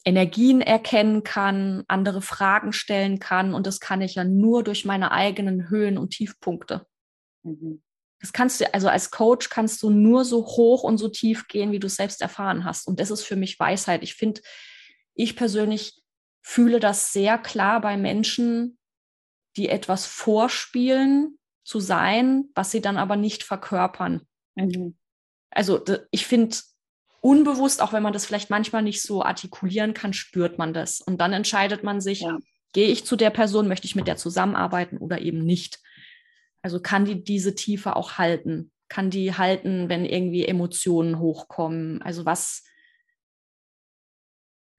Energien erkennen kann, andere Fragen stellen kann. Und das kann ich ja nur durch meine eigenen Höhen und Tiefpunkte. Mhm. Das kannst du, also als Coach kannst du nur so hoch und so tief gehen, wie du es selbst erfahren hast. Und das ist für mich Weisheit. Ich finde, ich persönlich fühle das sehr klar bei Menschen, die etwas vorspielen zu sein, was sie dann aber nicht verkörpern. Mhm. Also ich finde, unbewusst, auch wenn man das vielleicht manchmal nicht so artikulieren kann, spürt man das. Und dann entscheidet man sich, ja. gehe ich zu der Person, möchte ich mit der zusammenarbeiten oder eben nicht. Also kann die diese Tiefe auch halten? Kann die halten, wenn irgendwie Emotionen hochkommen? Also was,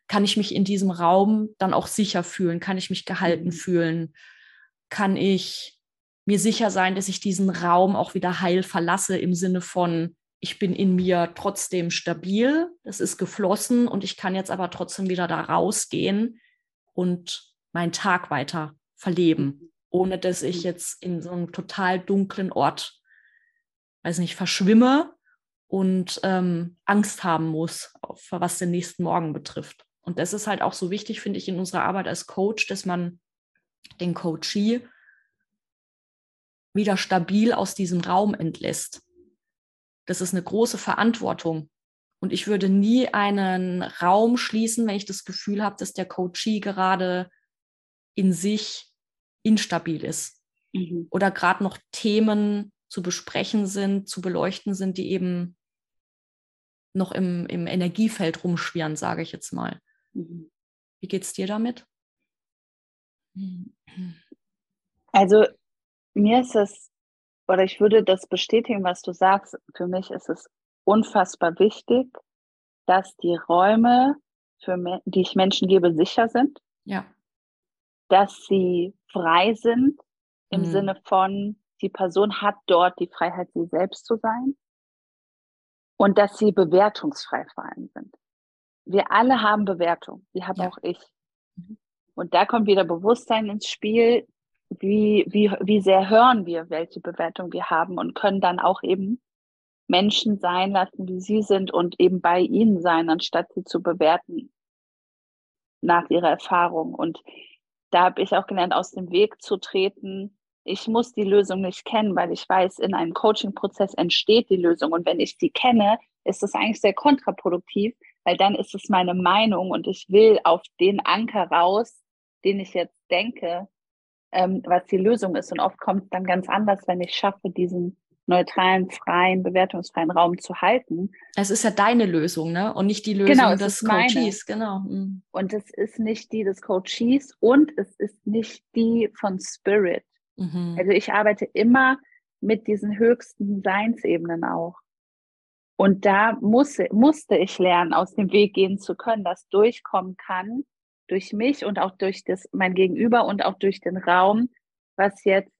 kann ich mich in diesem Raum dann auch sicher fühlen? Kann ich mich gehalten mhm. fühlen? Kann ich mir sicher sein, dass ich diesen Raum auch wieder heil verlasse im Sinne von, ich bin in mir trotzdem stabil, es ist geflossen und ich kann jetzt aber trotzdem wieder da rausgehen und meinen Tag weiter verleben, ohne dass ich mhm. jetzt in so einem total dunklen Ort, weiß nicht, verschwimme und ähm, Angst haben muss, was den nächsten Morgen betrifft. Und das ist halt auch so wichtig, finde ich, in unserer Arbeit als Coach, dass man den Coachee wieder stabil aus diesem Raum entlässt. Das ist eine große Verantwortung. Und ich würde nie einen Raum schließen, wenn ich das Gefühl habe, dass der Coachee gerade in sich instabil ist. Mhm. Oder gerade noch Themen zu besprechen sind, zu beleuchten sind, die eben noch im, im Energiefeld rumschwirren, sage ich jetzt mal. Mhm. Wie geht es dir damit? Also mir ist es, oder ich würde das bestätigen, was du sagst. Für mich ist es unfassbar wichtig, dass die Räume, für, die ich Menschen gebe, sicher sind. Ja. Dass sie frei sind im mhm. Sinne von, die Person hat dort die Freiheit, sie selbst zu sein. Und dass sie bewertungsfrei vor allem sind wir alle haben Bewertung. Die habe ja. auch ich. Mhm. Und da kommt wieder Bewusstsein ins Spiel. Wie, wie, wie sehr hören wir, welche Bewertung wir haben und können dann auch eben Menschen sein lassen, wie sie sind und eben bei ihnen sein, anstatt sie zu bewerten nach ihrer Erfahrung. Und da habe ich auch gelernt, aus dem Weg zu treten. Ich muss die Lösung nicht kennen, weil ich weiß, in einem Coaching-Prozess entsteht die Lösung. Und wenn ich sie kenne, ist das eigentlich sehr kontraproduktiv, weil dann ist es meine Meinung und ich will auf den Anker raus, den ich jetzt denke, ähm, was die Lösung ist. Und oft kommt es dann ganz anders, wenn ich schaffe, diesen neutralen, freien, bewertungsfreien Raum zu halten. Es ist ja deine Lösung, ne? Und nicht die Lösung genau, des Coaches, genau. Mhm. Und es ist nicht die des Coaches und es ist nicht die von Spirit. Mhm. Also ich arbeite immer mit diesen höchsten Seinsebenen auch. Und da muss, musste ich lernen, aus dem Weg gehen zu können, dass durchkommen kann durch mich und auch durch das, mein Gegenüber und auch durch den Raum, was jetzt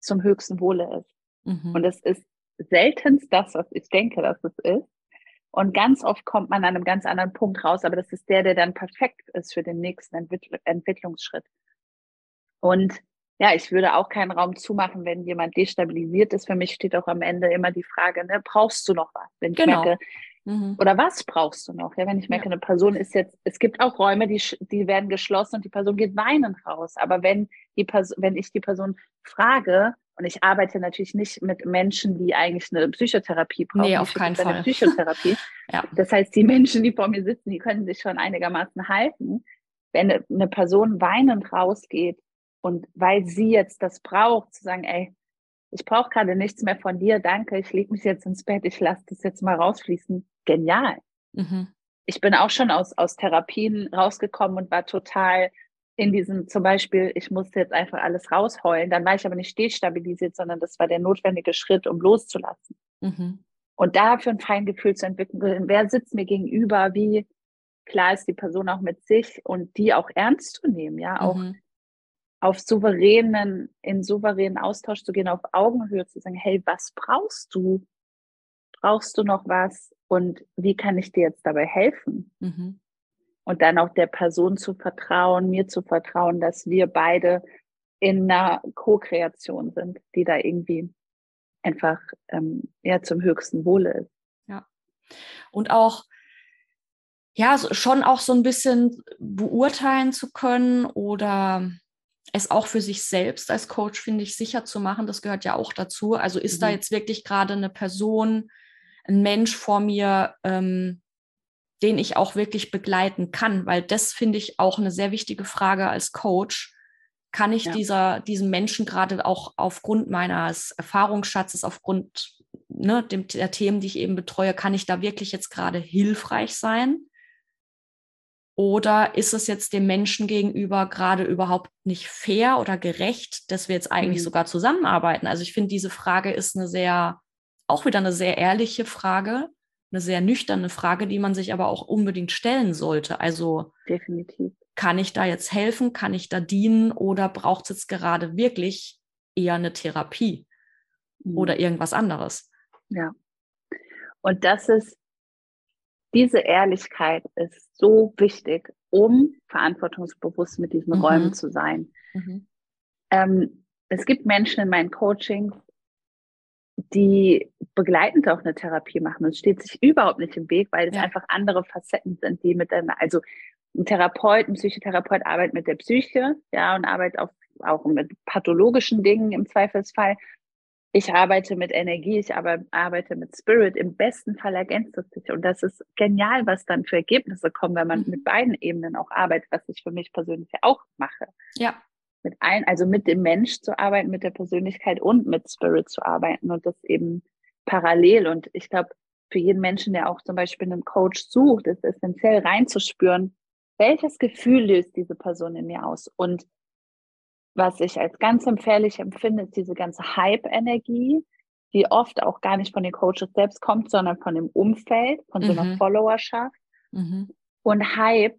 zum höchsten Wohle ist. Mhm. Und es ist seltenst das, was ich denke, dass es ist. Und ganz oft kommt man an einem ganz anderen Punkt raus, aber das ist der, der dann perfekt ist für den nächsten Entwickl Entwicklungsschritt. Und ja, ich würde auch keinen Raum zumachen, wenn jemand destabilisiert ist. Für mich steht auch am Ende immer die Frage, ne, brauchst du noch was? Wenn ich genau. merke, mhm. oder was brauchst du noch? Ja, wenn ich merke, ja. eine Person ist jetzt, es gibt auch Räume, die, die werden geschlossen und die Person geht weinend raus. Aber wenn die Person, wenn ich die Person frage, und ich arbeite natürlich nicht mit Menschen, die eigentlich eine Psychotherapie brauchen. Nee, auf keinen Fall. Psychotherapie. ja. Das heißt, die Menschen, die vor mir sitzen, die können sich schon einigermaßen halten. Wenn eine Person weinend rausgeht und weil sie jetzt das braucht, zu sagen, ey, ich brauche gerade nichts mehr von dir, danke, ich lege mich jetzt ins Bett, ich lasse das jetzt mal rausfließen. Genial. Mhm. Ich bin auch schon aus, aus Therapien rausgekommen und war total in diesem, zum Beispiel, ich musste jetzt einfach alles rausheulen. Dann war ich aber nicht destabilisiert, sondern das war der notwendige Schritt, um loszulassen. Mhm. Und dafür ein Feingefühl zu entwickeln, wer sitzt mir gegenüber, wie klar ist die Person auch mit sich und die auch ernst zu nehmen, ja, auch mhm. Auf souveränen, in souveränen Austausch zu gehen, auf Augenhöhe zu sagen, hey, was brauchst du? Brauchst du noch was? Und wie kann ich dir jetzt dabei helfen? Mhm und dann auch der Person zu vertrauen, mir zu vertrauen, dass wir beide in einer Co-Kreation sind, die da irgendwie einfach ähm, ja zum höchsten Wohle ist. Ja. Und auch ja, schon auch so ein bisschen beurteilen zu können oder es auch für sich selbst als Coach, finde ich, sicher zu machen, das gehört ja auch dazu. Also ist mhm. da jetzt wirklich gerade eine Person, ein Mensch vor mir, ähm, den ich auch wirklich begleiten kann, weil das finde ich auch eine sehr wichtige Frage als Coach. Kann ich ja. dieser, diesem Menschen gerade auch aufgrund meines Erfahrungsschatzes, aufgrund ne, dem, der Themen, die ich eben betreue, kann ich da wirklich jetzt gerade hilfreich sein? Oder ist es jetzt dem Menschen gegenüber gerade überhaupt nicht fair oder gerecht, dass wir jetzt eigentlich mhm. sogar zusammenarbeiten? Also ich finde, diese Frage ist eine sehr, auch wieder eine sehr ehrliche Frage eine sehr nüchterne Frage, die man sich aber auch unbedingt stellen sollte. Also definitiv. Kann ich da jetzt helfen? Kann ich da dienen? Oder braucht es jetzt gerade wirklich eher eine Therapie mhm. oder irgendwas anderes? Ja. Und das ist, diese Ehrlichkeit ist so wichtig, um verantwortungsbewusst mit diesen mhm. Räumen zu sein. Mhm. Ähm, es gibt Menschen in meinen Coachings, die begleitend auch eine Therapie machen. Es steht sich überhaupt nicht im Weg, weil es ja. einfach andere Facetten sind, die miteinander, also ein Therapeut, ein Psychotherapeut arbeitet mit der Psyche, ja, und arbeitet auch, auch mit pathologischen Dingen im Zweifelsfall. Ich arbeite mit Energie, ich arbeite mit Spirit. Im besten Fall ergänzt es sich. Und das ist genial, was dann für Ergebnisse kommen, wenn man mhm. mit beiden Ebenen auch arbeitet, was ich für mich persönlich auch mache. Ja mit allen, also mit dem Mensch zu arbeiten, mit der Persönlichkeit und mit Spirit zu arbeiten und das eben parallel. Und ich glaube, für jeden Menschen, der auch zum Beispiel einen Coach sucht, ist essentiell reinzuspüren, welches Gefühl löst diese Person in mir aus. Und was ich als ganz empfehllich empfinde, ist diese ganze Hype-Energie, die oft auch gar nicht von den Coaches selbst kommt, sondern von dem Umfeld, von so einer mhm. Followerschaft. Mhm. Und Hype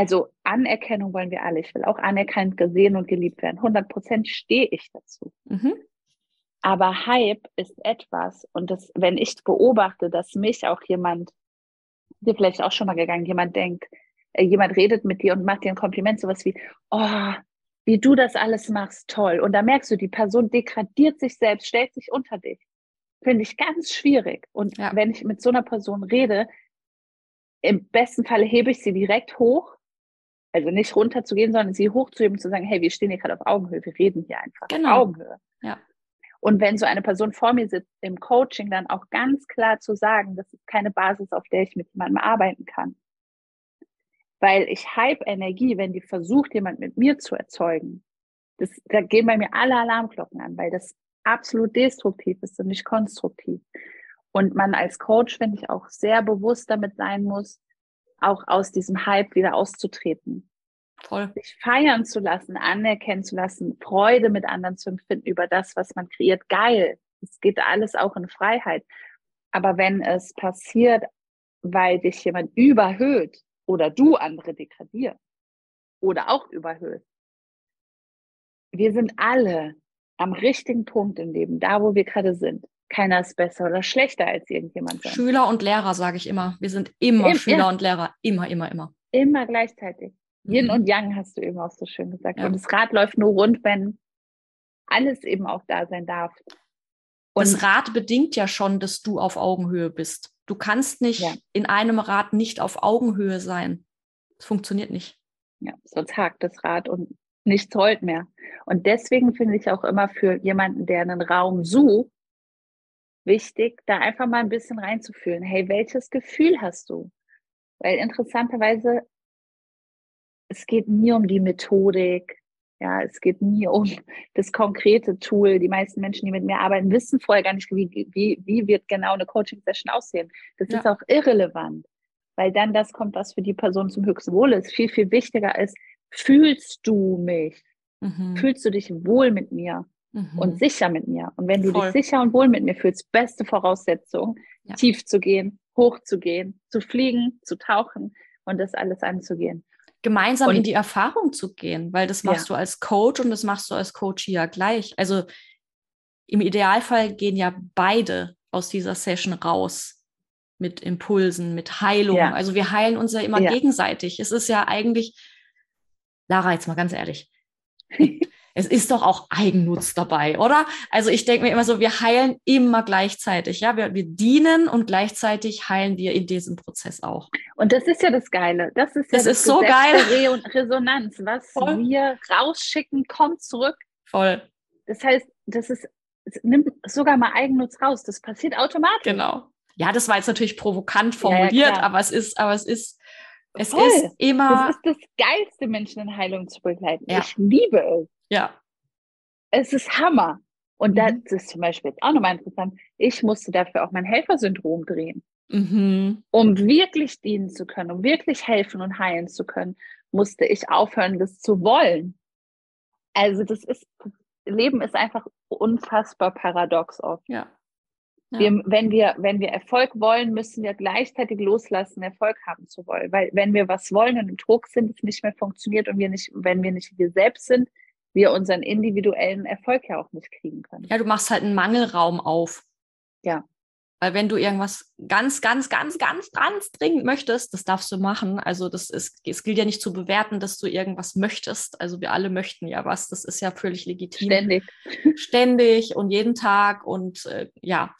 also Anerkennung wollen wir alle. Ich will auch anerkannt, gesehen und geliebt werden. 100 Prozent stehe ich dazu. Mhm. Aber Hype ist etwas, und das, wenn ich beobachte, dass mich auch jemand, dir vielleicht auch schon mal gegangen, jemand denkt, jemand redet mit dir und macht dir ein Kompliment, sowas wie, oh, wie du das alles machst, toll. Und da merkst du, die Person degradiert sich selbst, stellt sich unter dich. Finde ich ganz schwierig. Und ja. wenn ich mit so einer Person rede, im besten Falle hebe ich sie direkt hoch also nicht runterzugehen, sondern sie hochzuheben und zu sagen, hey, wir stehen hier gerade auf Augenhöhe, wir reden hier einfach genau. auf Augenhöhe. Ja. Und wenn so eine Person vor mir sitzt im Coaching, dann auch ganz klar zu sagen, das ist keine Basis, auf der ich mit jemandem arbeiten kann. Weil ich hype Energie, wenn die versucht, jemand mit mir zu erzeugen, Das, da gehen bei mir alle Alarmglocken an, weil das absolut destruktiv ist und nicht konstruktiv. Und man als Coach, finde ich, auch sehr bewusst damit sein muss, auch aus diesem Hype wieder auszutreten. Voll. Sich feiern zu lassen, anerkennen zu lassen, Freude mit anderen zu empfinden über das, was man kreiert. Geil. Es geht alles auch in Freiheit. Aber wenn es passiert, weil dich jemand überhöht oder du andere degradierst oder auch überhöht, wir sind alle am richtigen Punkt im Leben, da wo wir gerade sind. Keiner ist besser oder schlechter als irgendjemand. Sein. Schüler und Lehrer, sage ich immer. Wir sind immer Im, Schüler ja. und Lehrer. Immer, immer, immer. Immer gleichzeitig. Yin mhm. und Yang hast du eben auch so schön gesagt. Ja. Und das Rad läuft nur rund, wenn alles eben auch da sein darf. Und das Rad bedingt ja schon, dass du auf Augenhöhe bist. Du kannst nicht ja. in einem Rad nicht auf Augenhöhe sein. Das funktioniert nicht. Ja, sonst hakt das Rad und nichts rollt mehr. Und deswegen finde ich auch immer für jemanden, der einen Raum sucht, wichtig, da einfach mal ein bisschen reinzufühlen. Hey, welches Gefühl hast du? Weil interessanterweise, es geht nie um die Methodik. Ja, es geht nie um das konkrete Tool. Die meisten Menschen, die mit mir arbeiten, wissen vorher gar nicht, wie, wie, wie wird genau eine Coaching-Session aussehen. Das ja. ist auch irrelevant, weil dann das kommt, was für die Person zum höchsten Wohl ist. Viel, viel wichtiger ist, fühlst du mich? Mhm. Fühlst du dich wohl mit mir mhm. und sicher mit mir? Und wenn du Voll. dich sicher und wohl mit mir fühlst, beste Voraussetzung, ja. tief zu gehen, hoch zu gehen, zu fliegen, zu tauchen und das alles anzugehen. Gemeinsam und, in die Erfahrung zu gehen, weil das machst ja. du als Coach und das machst du als Coach ja gleich. Also im Idealfall gehen ja beide aus dieser Session raus mit Impulsen, mit Heilung. Ja. Also wir heilen uns ja immer ja. gegenseitig. Es ist ja eigentlich Lara, jetzt mal ganz ehrlich. es ist doch auch Eigennutz dabei, oder? Also ich denke mir immer so, wir heilen immer gleichzeitig, ja, wir, wir, dienen und gleichzeitig heilen wir in diesem Prozess auch. Und das ist ja das Geile. Das ist ja das, das ist so geil. Re Resonanz. Was Voll. wir rausschicken, kommt zurück. Voll. Das heißt, das ist, nimmt sogar mal Eigennutz raus. Das passiert automatisch. Genau. Ja, das war jetzt natürlich provokant formuliert, ja, aber es ist, aber es ist es Voll. ist immer. Es ist das Geilste, Menschen in Heilung zu begleiten. Ja. Ich liebe es. Ja. Es ist Hammer. Und mhm. das ist zum Beispiel jetzt auch nochmal interessant. Ich musste dafür auch mein Helfersyndrom drehen. Mhm. Um wirklich dienen zu können, um wirklich helfen und heilen zu können, musste ich aufhören, das zu wollen. Also das ist, Leben ist einfach unfassbar paradox oft. Ja. Ja. Wir, wenn, wir, wenn wir Erfolg wollen, müssen wir gleichzeitig loslassen, Erfolg haben zu wollen. Weil wenn wir was wollen und im Druck sind, es nicht mehr funktioniert und wir nicht, wenn wir nicht wir selbst sind, wir unseren individuellen Erfolg ja auch nicht kriegen können. Ja, du machst halt einen Mangelraum auf. Ja. Weil wenn du irgendwas ganz, ganz, ganz, ganz, ganz dringend möchtest, das darfst du machen. Also das ist, es gilt ja nicht zu bewerten, dass du irgendwas möchtest. Also wir alle möchten ja was. Das ist ja völlig legitim. Ständig. Ständig und jeden Tag und äh, ja.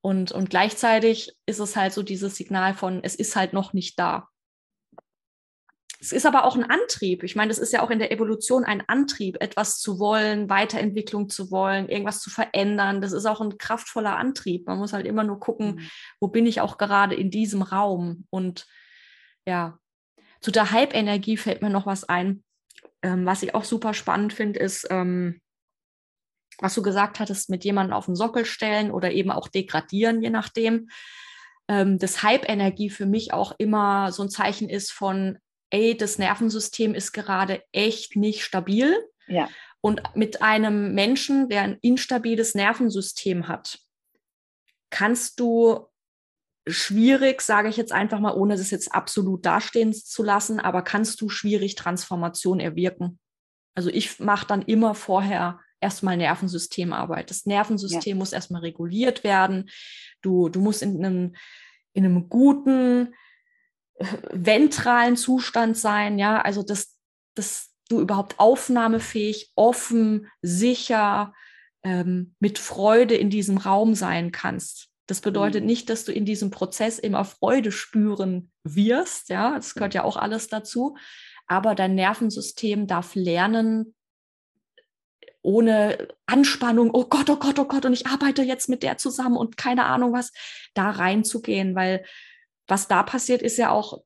Und, und gleichzeitig ist es halt so dieses Signal von, es ist halt noch nicht da. Es ist aber auch ein Antrieb. Ich meine, das ist ja auch in der Evolution ein Antrieb, etwas zu wollen, Weiterentwicklung zu wollen, irgendwas zu verändern. Das ist auch ein kraftvoller Antrieb. Man muss halt immer nur gucken, mhm. wo bin ich auch gerade in diesem Raum. Und ja, zu der Hype-Energie fällt mir noch was ein. Ähm, was ich auch super spannend finde, ist, ähm, was du gesagt hattest, mit jemandem auf den Sockel stellen oder eben auch degradieren, je nachdem. Ähm, das Hype-Energie für mich auch immer so ein Zeichen ist von, ey, das Nervensystem ist gerade echt nicht stabil. Ja. Und mit einem Menschen, der ein instabiles Nervensystem hat, kannst du schwierig, sage ich jetzt einfach mal, ohne das jetzt absolut dastehen zu lassen, aber kannst du schwierig Transformation erwirken. Also ich mache dann immer vorher erstmal Nervensystemarbeit. Das Nervensystem ja. muss erstmal reguliert werden. Du, du musst in einem, in einem guten ventralen Zustand sein, ja, also dass, dass du überhaupt aufnahmefähig, offen, sicher, ähm, mit Freude in diesem Raum sein kannst. Das bedeutet mhm. nicht, dass du in diesem Prozess immer Freude spüren wirst, ja, das gehört ja auch alles dazu, aber dein Nervensystem darf lernen, ohne Anspannung, oh Gott, oh Gott, oh Gott, und ich arbeite jetzt mit der zusammen und keine Ahnung was, da reinzugehen, weil was da passiert, ist ja auch,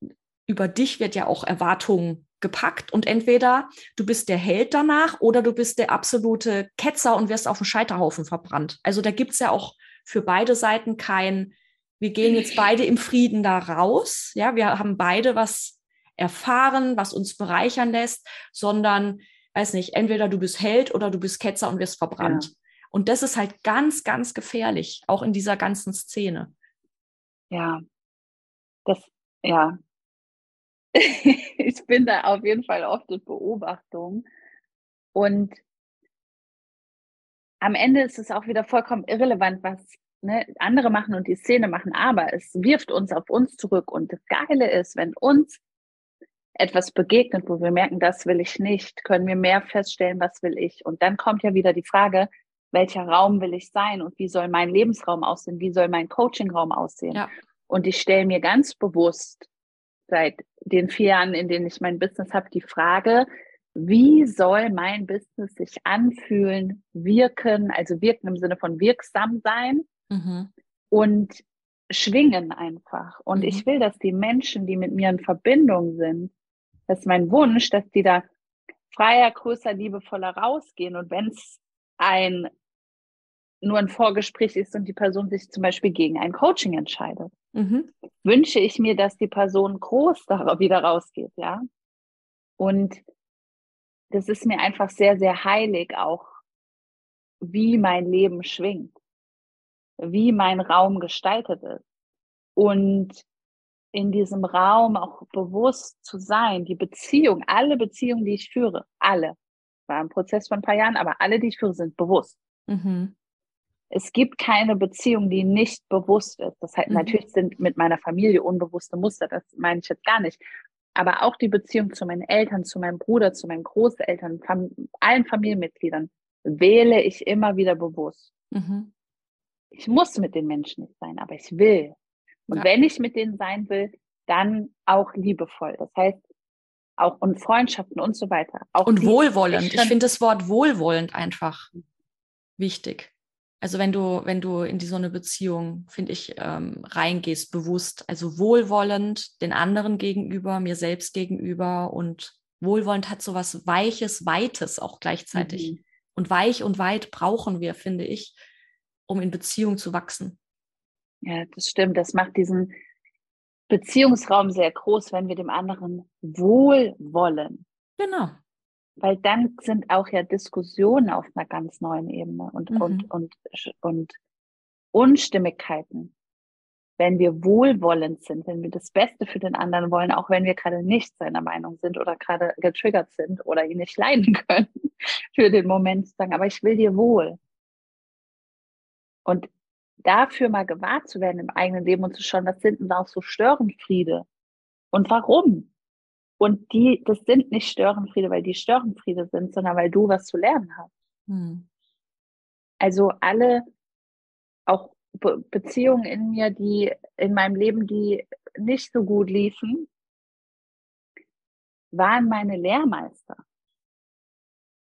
über dich wird ja auch Erwartung gepackt und entweder du bist der Held danach oder du bist der absolute Ketzer und wirst auf dem Scheiterhaufen verbrannt. Also da gibt es ja auch für beide Seiten kein, wir gehen jetzt beide im Frieden da raus. Ja, wir haben beide was erfahren, was uns bereichern lässt, sondern, weiß nicht, entweder du bist Held oder du bist Ketzer und wirst verbrannt. Ja. Und das ist halt ganz, ganz gefährlich, auch in dieser ganzen Szene. Ja, das, ja. ich bin da auf jeden Fall oft in Beobachtung. Und am Ende ist es auch wieder vollkommen irrelevant, was ne, andere machen und die Szene machen, aber es wirft uns auf uns zurück. Und das Geile ist, wenn uns etwas begegnet, wo wir merken, das will ich nicht, können wir mehr feststellen, was will ich. Und dann kommt ja wieder die Frage, welcher Raum will ich sein und wie soll mein Lebensraum aussehen, wie soll mein Coachingraum aussehen. Ja. Und ich stelle mir ganz bewusst seit den vier Jahren, in denen ich mein Business habe, die Frage, wie soll mein Business sich anfühlen, wirken, also wirken im Sinne von wirksam sein mhm. und schwingen einfach. Und mhm. ich will, dass die Menschen, die mit mir in Verbindung sind, das ist mein Wunsch, dass die da freier, größer, liebevoller rausgehen. Und wenn es ein nur ein Vorgespräch ist und die Person sich zum Beispiel gegen ein Coaching entscheidet, mhm. wünsche ich mir, dass die Person groß da wieder rausgeht, ja. Und das ist mir einfach sehr, sehr heilig auch, wie mein Leben schwingt, wie mein Raum gestaltet ist. Und in diesem Raum auch bewusst zu sein, die Beziehung, alle Beziehungen, die ich führe, alle, war ein Prozess von ein paar Jahren, aber alle, die ich führe, sind bewusst. Mhm. Es gibt keine Beziehung, die nicht bewusst ist. Das heißt, mhm. natürlich sind mit meiner Familie unbewusste Muster, das meine ich jetzt gar nicht. Aber auch die Beziehung zu meinen Eltern, zu meinem Bruder, zu meinen Großeltern, Fam allen Familienmitgliedern wähle ich immer wieder bewusst. Mhm. Ich muss mit den Menschen nicht sein, aber ich will. Und ja. wenn ich mit denen sein will, dann auch liebevoll. Das heißt, auch und Freundschaften und so weiter. Auch und wohlwollend. Ich, ich finde das Wort wohlwollend einfach wichtig. Also wenn du, wenn du in die, so eine Beziehung, finde ich, ähm, reingehst, bewusst, also wohlwollend den anderen gegenüber, mir selbst gegenüber und wohlwollend hat so was Weiches, Weites auch gleichzeitig. Mhm. Und weich und weit brauchen wir, finde ich, um in Beziehung zu wachsen. Ja, das stimmt. Das macht diesen Beziehungsraum sehr groß, wenn wir dem anderen wohlwollen. Genau weil dann sind auch ja Diskussionen auf einer ganz neuen Ebene und, mhm. und, und, und Unstimmigkeiten. Wenn wir wohlwollend sind, wenn wir das Beste für den anderen wollen, auch wenn wir gerade nicht seiner Meinung sind oder gerade getriggert sind oder ihn nicht leiden können, für den Moment zu sagen, aber ich will dir wohl. Und dafür mal gewahrt zu werden im eigenen Leben und zu schauen, was sind denn da auch so Störenfriede? Und warum? Und die, das sind nicht Störenfriede, weil die Störenfriede sind, sondern weil du was zu lernen hast. Hm. Also alle, auch Be Beziehungen in mir, die in meinem Leben, die nicht so gut liefen, waren meine Lehrmeister.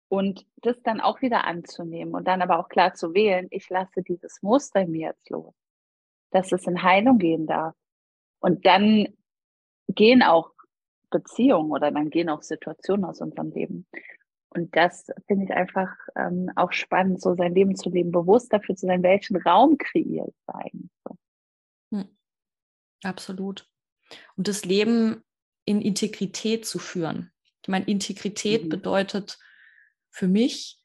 Und das dann auch wieder anzunehmen und dann aber auch klar zu wählen, ich lasse dieses Muster in mir jetzt los, dass es in Heilung gehen darf. Und dann gehen auch Beziehungen oder dann gehen auch Situationen aus unserem Leben. Und das finde ich einfach ähm, auch spannend, so sein Leben zu leben, bewusst dafür zu sein, welchen Raum kreiere ich eigentlich. Hm. Absolut. Und das Leben in Integrität zu führen. Ich meine, Integrität mhm. bedeutet für mich,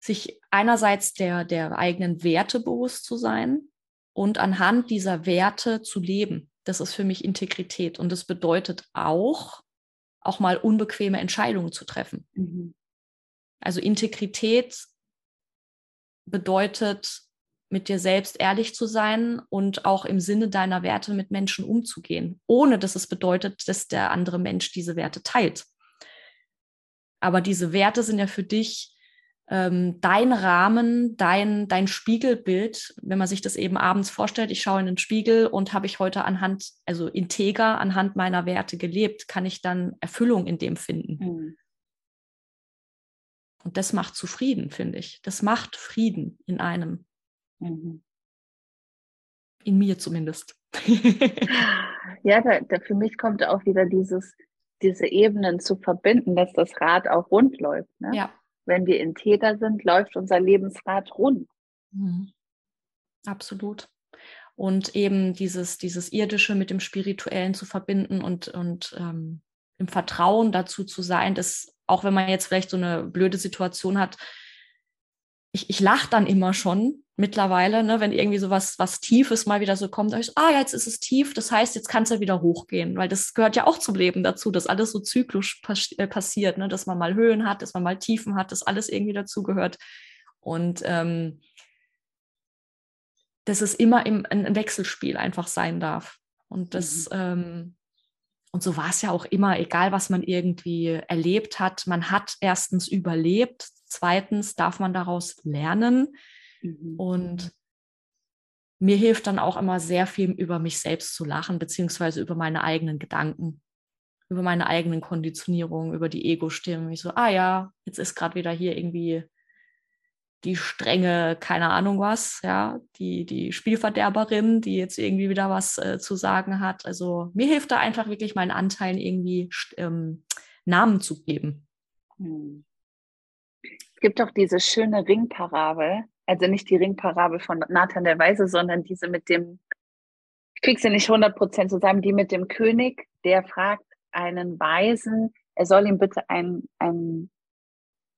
sich einerseits der, der eigenen Werte bewusst zu sein und anhand dieser Werte zu leben. Das ist für mich Integrität. Und das bedeutet auch, auch mal unbequeme Entscheidungen zu treffen. Mhm. Also Integrität bedeutet, mit dir selbst ehrlich zu sein und auch im Sinne deiner Werte mit Menschen umzugehen, ohne dass es bedeutet, dass der andere Mensch diese Werte teilt. Aber diese Werte sind ja für dich ähm, dein Rahmen, dein, dein Spiegelbild, wenn man sich das eben abends vorstellt, ich schaue in den Spiegel und habe ich heute anhand, also integer anhand meiner Werte gelebt, kann ich dann Erfüllung in dem finden. Mhm. Und das macht zufrieden, finde ich. Das macht Frieden in einem. Mhm. In mir zumindest. ja, da, da, für mich kommt auch wieder dieses, diese Ebenen zu verbinden, dass das Rad auch rund läuft. Ne? Ja. Wenn wir in Täter sind, läuft unser Lebensrad rund. Mhm. Absolut. Und eben dieses, dieses Irdische mit dem Spirituellen zu verbinden und, und ähm, im Vertrauen dazu zu sein, dass auch wenn man jetzt vielleicht so eine blöde Situation hat, ich, ich lache dann immer schon mittlerweile, ne, wenn irgendwie so was, was Tiefes mal wieder so kommt, ich, ah, jetzt ist es tief, das heißt, jetzt kann es ja wieder hochgehen, weil das gehört ja auch zum Leben dazu, dass alles so zyklisch pass äh, passiert, ne, dass man mal Höhen hat, dass man mal Tiefen hat, dass alles irgendwie dazugehört. Und ähm, dass es immer im, ein Wechselspiel einfach sein darf. Und das, mhm. ähm, und so war es ja auch immer, egal was man irgendwie erlebt hat. Man hat erstens überlebt, zweitens darf man daraus lernen. Mhm. Und mir hilft dann auch immer sehr viel über mich selbst zu lachen, beziehungsweise über meine eigenen Gedanken, über meine eigenen Konditionierungen, über die Ego-Stimmen. Ich so, ah ja, jetzt ist gerade wieder hier irgendwie die strenge, keine Ahnung was, ja, die, die Spielverderberin, die jetzt irgendwie wieder was äh, zu sagen hat. Also mir hilft da einfach wirklich meinen Anteilen irgendwie ähm, Namen zu geben. Hm. Es gibt auch diese schöne Ringparabel, also nicht die Ringparabel von Nathan der Weise, sondern diese mit dem, ich krieg sie nicht 100% zusammen, die mit dem König, der fragt einen Weisen, er soll ihm bitte ein, ein,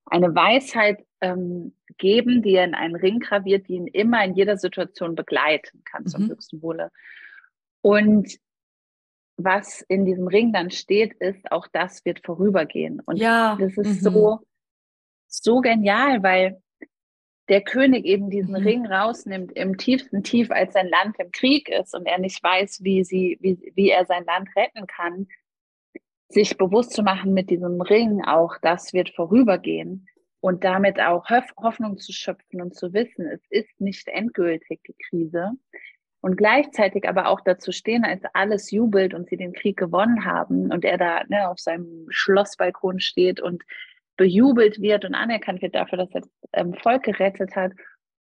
eine Weisheit ähm, geben, die er in einen Ring graviert, die ihn immer in jeder Situation begleiten kann, zum mhm. höchsten Wohle. Und was in diesem Ring dann steht, ist, auch das wird vorübergehen. Und ja. das ist mhm. so, so genial, weil der König eben diesen mhm. Ring rausnimmt im tiefsten Tief, als sein Land im Krieg ist und er nicht weiß, wie, sie, wie, wie er sein Land retten kann, sich bewusst zu machen mit diesem Ring, auch das wird vorübergehen und damit auch Hoffnung zu schöpfen und zu wissen, es ist nicht endgültig die Krise und gleichzeitig aber auch dazu stehen, als alles jubelt und sie den Krieg gewonnen haben und er da ne, auf seinem Schlossbalkon steht und bejubelt wird und anerkannt wird dafür, dass er das ähm, Volk gerettet hat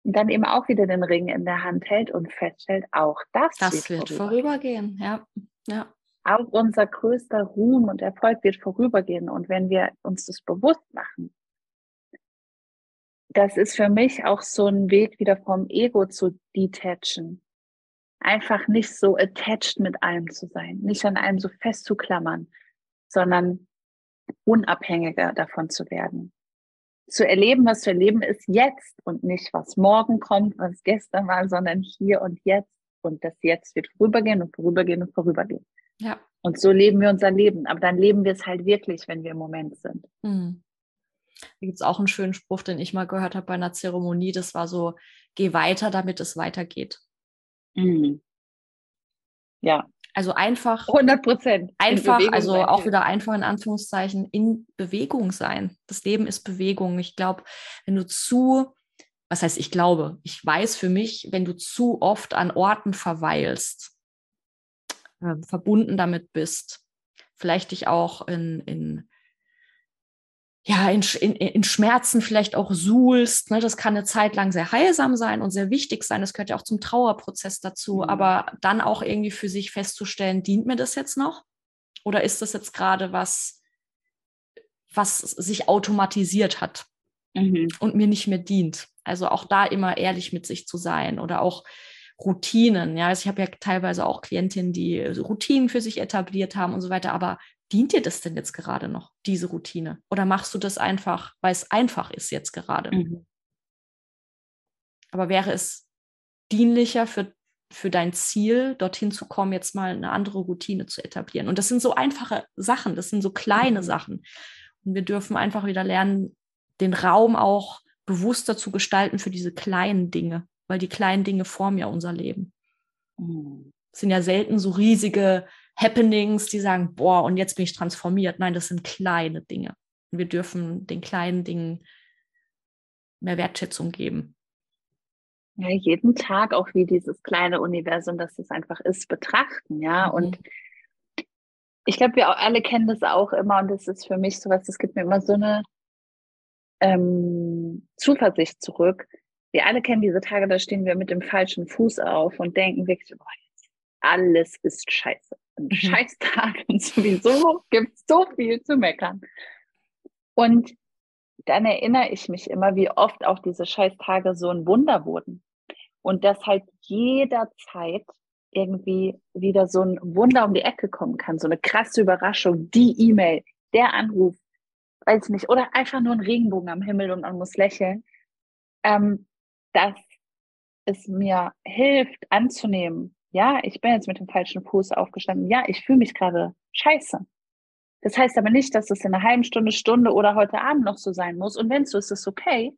und dann eben auch wieder den Ring in der Hand hält und feststellt, auch das, das wird, wird vorübergehen. vorübergehen. Ja, ja. Auch unser größter Ruhm und Erfolg wird vorübergehen. Und wenn wir uns das bewusst machen, das ist für mich auch so ein Weg, wieder vom Ego zu detachen. Einfach nicht so attached mit allem zu sein, nicht an allem so festzuklammern, sondern unabhängiger davon zu werden. Zu erleben, was zu erleben ist jetzt und nicht, was morgen kommt, was gestern war, sondern hier und jetzt. Und das Jetzt wird vorübergehen und vorübergehen und vorübergehen. Ja. Und so leben wir unser Leben. Aber dann leben wir es halt wirklich, wenn wir im Moment sind. Mhm. Da gibt es auch einen schönen Spruch, den ich mal gehört habe bei einer Zeremonie. Das war so, geh weiter, damit es weitergeht. Mhm. Ja. Also einfach. 100 Prozent. Einfach, also sein. auch wieder einfach in Anführungszeichen in Bewegung sein. Das Leben ist Bewegung. Ich glaube, wenn du zu, was heißt ich glaube, ich weiß für mich, wenn du zu oft an Orten verweilst, äh, verbunden damit bist, vielleicht dich auch in, in ja, in, in, in Schmerzen vielleicht auch suhlst. Ne? Das kann eine Zeit lang sehr heilsam sein und sehr wichtig sein. Das gehört ja auch zum Trauerprozess dazu. Mhm. Aber dann auch irgendwie für sich festzustellen, dient mir das jetzt noch? Oder ist das jetzt gerade was, was sich automatisiert hat mhm. und mir nicht mehr dient? Also auch da immer ehrlich mit sich zu sein oder auch Routinen. Ja, also ich habe ja teilweise auch Klientinnen, die Routinen für sich etabliert haben und so weiter, aber dient dir das denn jetzt gerade noch, diese Routine? Oder machst du das einfach, weil es einfach ist jetzt gerade? Mhm. Aber wäre es dienlicher für, für dein Ziel, dorthin zu kommen, jetzt mal eine andere Routine zu etablieren? Und das sind so einfache Sachen, das sind so kleine mhm. Sachen. Und wir dürfen einfach wieder lernen, den Raum auch bewusster zu gestalten für diese kleinen Dinge, weil die kleinen Dinge formen ja unser Leben. Mhm. Es sind ja selten so riesige Happenings, die sagen, boah, und jetzt bin ich transformiert. Nein, das sind kleine Dinge. Und wir dürfen den kleinen Dingen mehr Wertschätzung geben. Ja, jeden Tag auch wie dieses kleine Universum, das es einfach ist, betrachten, ja. Mhm. Und ich glaube, wir alle kennen das auch immer und das ist für mich sowas, das gibt mir immer so eine ähm, Zuversicht zurück. Wir alle kennen diese Tage, da stehen wir mit dem falschen Fuß auf und denken wirklich, boah, alles ist scheiße ein mhm. Scheißtag und sowieso gibt es so viel zu meckern. Und dann erinnere ich mich immer, wie oft auch diese Scheißtage so ein Wunder wurden. Und dass halt jederzeit irgendwie wieder so ein Wunder um die Ecke kommen kann, so eine krasse Überraschung, die E-Mail, der Anruf, weiß nicht, oder einfach nur ein Regenbogen am Himmel und man muss lächeln, ähm, dass es mir hilft anzunehmen, ja, ich bin jetzt mit dem falschen Fuß aufgestanden, ja, ich fühle mich gerade scheiße. Das heißt aber nicht, dass es in einer halben Stunde, Stunde oder heute Abend noch so sein muss. Und wenn so ist, ist es okay.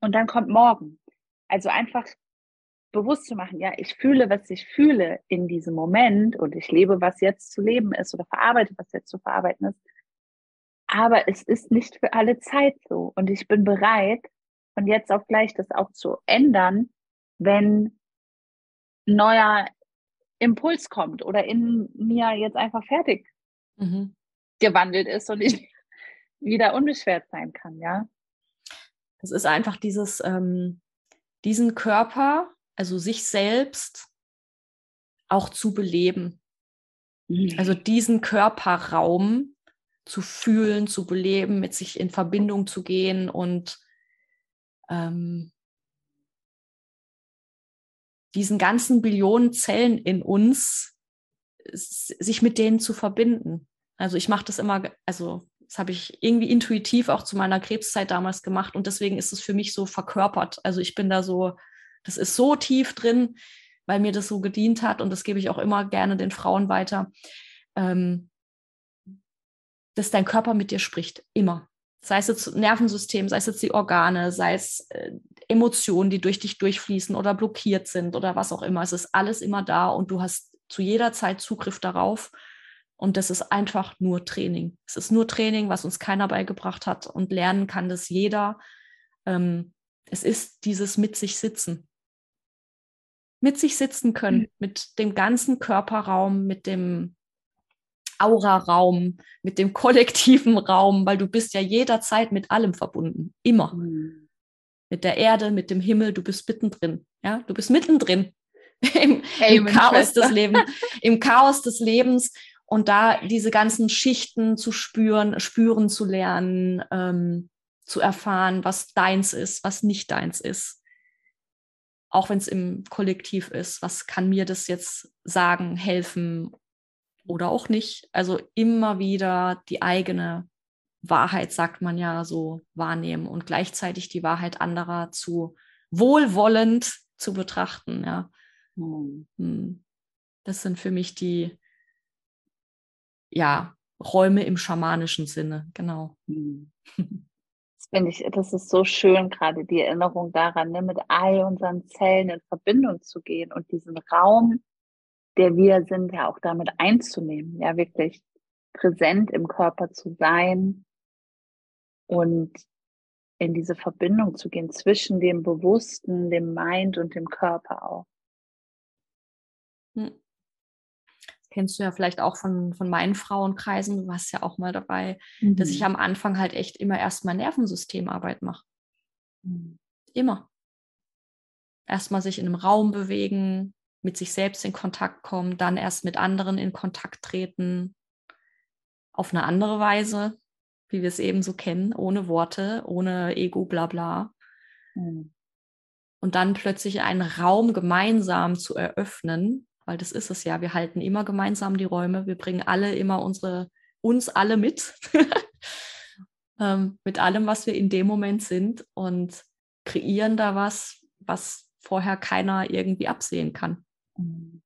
Und dann kommt morgen. Also einfach bewusst zu machen, ja, ich fühle, was ich fühle in diesem Moment und ich lebe, was jetzt zu leben ist oder verarbeite, was jetzt zu verarbeiten ist. Aber es ist nicht für alle Zeit so. Und ich bin bereit, von jetzt auf gleich das auch zu ändern, wenn neuer Impuls kommt oder in mir jetzt einfach fertig mhm. gewandelt ist und ich wieder unbeschwert sein kann, ja. Das ist einfach dieses, ähm, diesen Körper also sich selbst auch zu beleben. Mhm. Also diesen Körperraum zu fühlen, zu beleben, mit sich in Verbindung zu gehen und ähm, diesen ganzen Billionen Zellen in uns, sich mit denen zu verbinden. Also ich mache das immer, also das habe ich irgendwie intuitiv auch zu meiner Krebszeit damals gemacht und deswegen ist es für mich so verkörpert. Also ich bin da so das ist so tief drin, weil mir das so gedient hat und das gebe ich auch immer gerne den Frauen weiter, ähm, dass dein Körper mit dir spricht, immer. Sei es jetzt Nervensystem, sei es jetzt die Organe, sei es äh, Emotionen, die durch dich durchfließen oder blockiert sind oder was auch immer. Es ist alles immer da und du hast zu jeder Zeit Zugriff darauf. Und das ist einfach nur Training. Es ist nur Training, was uns keiner beigebracht hat. Und lernen kann das jeder. Ähm, es ist dieses mit sich sitzen mit sich sitzen können, mhm. mit dem ganzen Körperraum, mit dem Aura-Raum, mit dem kollektiven Raum, weil du bist ja jederzeit mit allem verbunden, immer. Mhm. Mit der Erde, mit dem Himmel, du bist mittendrin. Ja, du bist mittendrin im, im Chaos des Lebens, im Chaos des Lebens und da diese ganzen Schichten zu spüren, spüren zu lernen, ähm, zu erfahren, was deins ist, was nicht deins ist auch wenn es im Kollektiv ist, was kann mir das jetzt sagen, helfen oder auch nicht. Also immer wieder die eigene Wahrheit, sagt man ja so, wahrnehmen und gleichzeitig die Wahrheit anderer zu wohlwollend zu betrachten. Ja. Hm. Das sind für mich die ja, Räume im schamanischen Sinne, genau. Hm. finde ich, das ist so schön, gerade die Erinnerung daran, ne, mit all unseren Zellen in Verbindung zu gehen und diesen Raum, der wir sind, ja auch damit einzunehmen, ja wirklich präsent im Körper zu sein und in diese Verbindung zu gehen zwischen dem Bewussten, dem Mind und dem Körper auch. Hm kennst du ja vielleicht auch von, von meinen Frauenkreisen, du warst ja auch mal dabei, mhm. dass ich mhm. am Anfang halt echt immer erstmal Nervensystemarbeit mache. Mhm. Immer. Erstmal sich in einem Raum bewegen, mit sich selbst in Kontakt kommen, dann erst mit anderen in Kontakt treten, auf eine andere Weise, wie wir es eben so kennen, ohne Worte, ohne Ego, bla bla. Mhm. Und dann plötzlich einen Raum gemeinsam zu eröffnen, weil das ist es ja. Wir halten immer gemeinsam die Räume. Wir bringen alle immer unsere, uns alle mit, ähm, mit allem, was wir in dem Moment sind und kreieren da was, was vorher keiner irgendwie absehen kann. Mhm.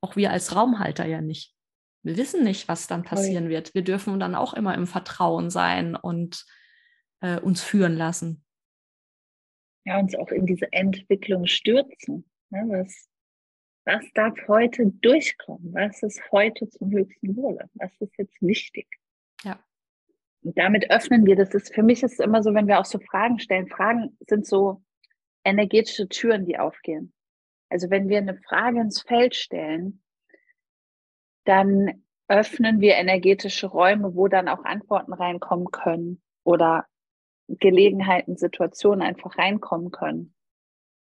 Auch wir als Raumhalter ja nicht. Wir wissen nicht, was dann passieren wird. Wir dürfen dann auch immer im Vertrauen sein und äh, uns führen lassen. Ja, uns auch in diese Entwicklung stürzen. Ne? Was was darf heute durchkommen? Was ist heute zum höchsten Wohle? Was ist jetzt wichtig? Ja. Und damit öffnen wir, das ist, für mich ist es immer so, wenn wir auch so Fragen stellen, Fragen sind so energetische Türen, die aufgehen. Also wenn wir eine Frage ins Feld stellen, dann öffnen wir energetische Räume, wo dann auch Antworten reinkommen können oder Gelegenheiten, Situationen einfach reinkommen können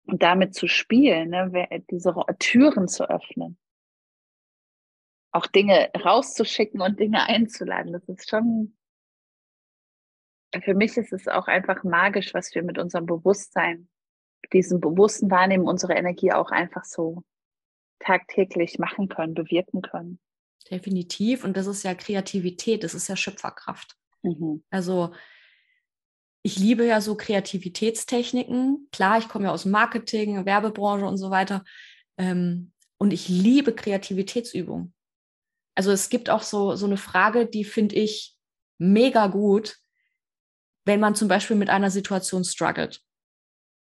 und damit zu spielen, ne, diese Türen zu öffnen. auch Dinge rauszuschicken und Dinge einzuladen. Das ist schon, für mich ist es auch einfach magisch, was wir mit unserem Bewusstsein, diesem bewussten Wahrnehmen unserer Energie auch einfach so tagtäglich machen können, bewirken können. Definitiv. Und das ist ja Kreativität, das ist ja Schöpferkraft. Mhm. Also ich liebe ja so Kreativitätstechniken. Klar, ich komme ja aus Marketing, Werbebranche und so weiter. Ähm, und ich liebe Kreativitätsübungen. Also es gibt auch so, so eine Frage, die finde ich mega gut, wenn man zum Beispiel mit einer Situation struggelt.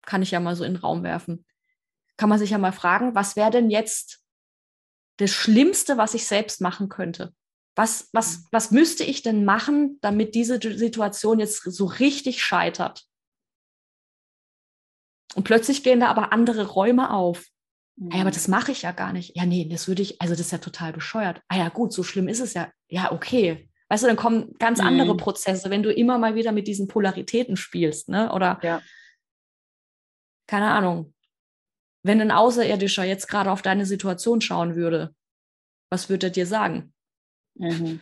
Kann ich ja mal so in den Raum werfen. Kann man sich ja mal fragen, was wäre denn jetzt das Schlimmste, was ich selbst machen könnte? Was, was, mhm. was müsste ich denn machen, damit diese Situation jetzt so richtig scheitert? Und plötzlich gehen da aber andere Räume auf. Mhm. Ja, aber das mache ich ja gar nicht. Ja, nee, das würde ich, also das ist ja total bescheuert. Ah ja, gut, so schlimm ist es ja. Ja, okay. Weißt du, dann kommen ganz mhm. andere Prozesse, wenn du immer mal wieder mit diesen Polaritäten spielst, ne? Oder ja. keine Ahnung. Wenn ein Außerirdischer jetzt gerade auf deine Situation schauen würde, was würde er dir sagen? Mhm.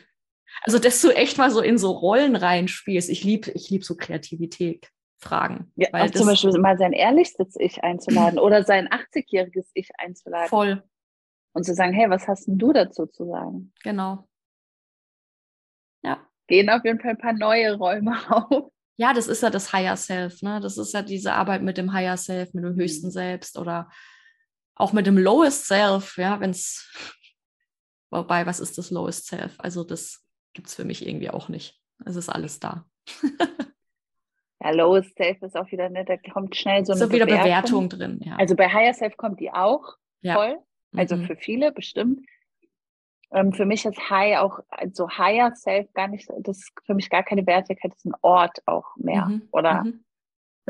Also, dass du echt mal so in so Rollen reinspielst. Ich liebe ich lieb so Kreativität. Fragen. Ja, auch zum Beispiel mal sein ehrlichstes Ich einzuladen oder sein 80-jähriges Ich einzuladen. Voll. Und zu sagen, hey, was hast denn du dazu zu sagen? Genau. Ja. Gehen auf jeden Fall ein paar neue Räume auf. Ja, das ist ja das Higher Self, ne? Das ist ja diese Arbeit mit dem Higher Self, mit dem höchsten mhm. Selbst oder auch mit dem Lowest Self, ja, wenn es, wobei, was ist das Lowest Self? Also das gibt es für mich irgendwie auch nicht. Es ist alles da. Ja, Lowest Self ist auch wieder nett, da kommt schnell so eine so wieder Bewertung. drin. Ja. Also bei Higher Self kommt die auch ja. voll, also mhm. für viele bestimmt. Ähm, für mich ist High auch, also Higher Self gar nicht, das ist für mich gar keine Wertigkeit, das ist ein Ort auch mehr. Mhm. Oder mhm.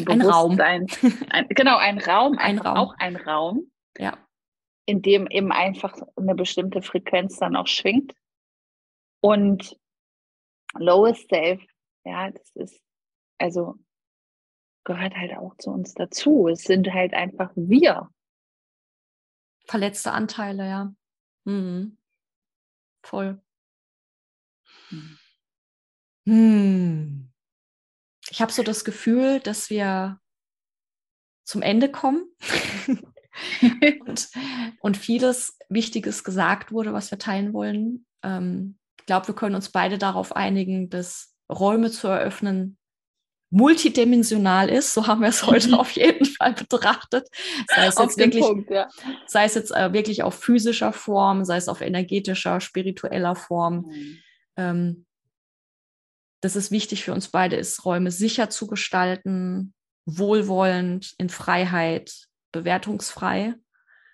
Ein, Raum. Ein, genau, ein Raum, ein Raum. auch ein Raum. Ja. In dem eben einfach eine bestimmte Frequenz dann auch schwingt. Und Lowest Self, ja, das ist also gehört halt auch zu uns dazu. Es sind halt einfach wir. Verletzte Anteile, ja. Mhm. Voll. Hm. Hm. Ich habe so das Gefühl, dass wir zum Ende kommen und, und, vieles Wichtiges gesagt wurde, was wir teilen wollen. Ähm, ich glaube, wir können uns beide darauf einigen, dass Räume zu eröffnen multidimensional ist, so haben wir es heute mhm. auf jeden Fall betrachtet. Sei es jetzt wirklich, Punkt, ja. sei es jetzt äh, wirklich auf physischer Form, sei es auf energetischer, spiritueller Form. Mhm. Ähm, das ist wichtig für uns beide, ist Räume sicher zu gestalten, wohlwollend, in Freiheit, bewertungsfrei.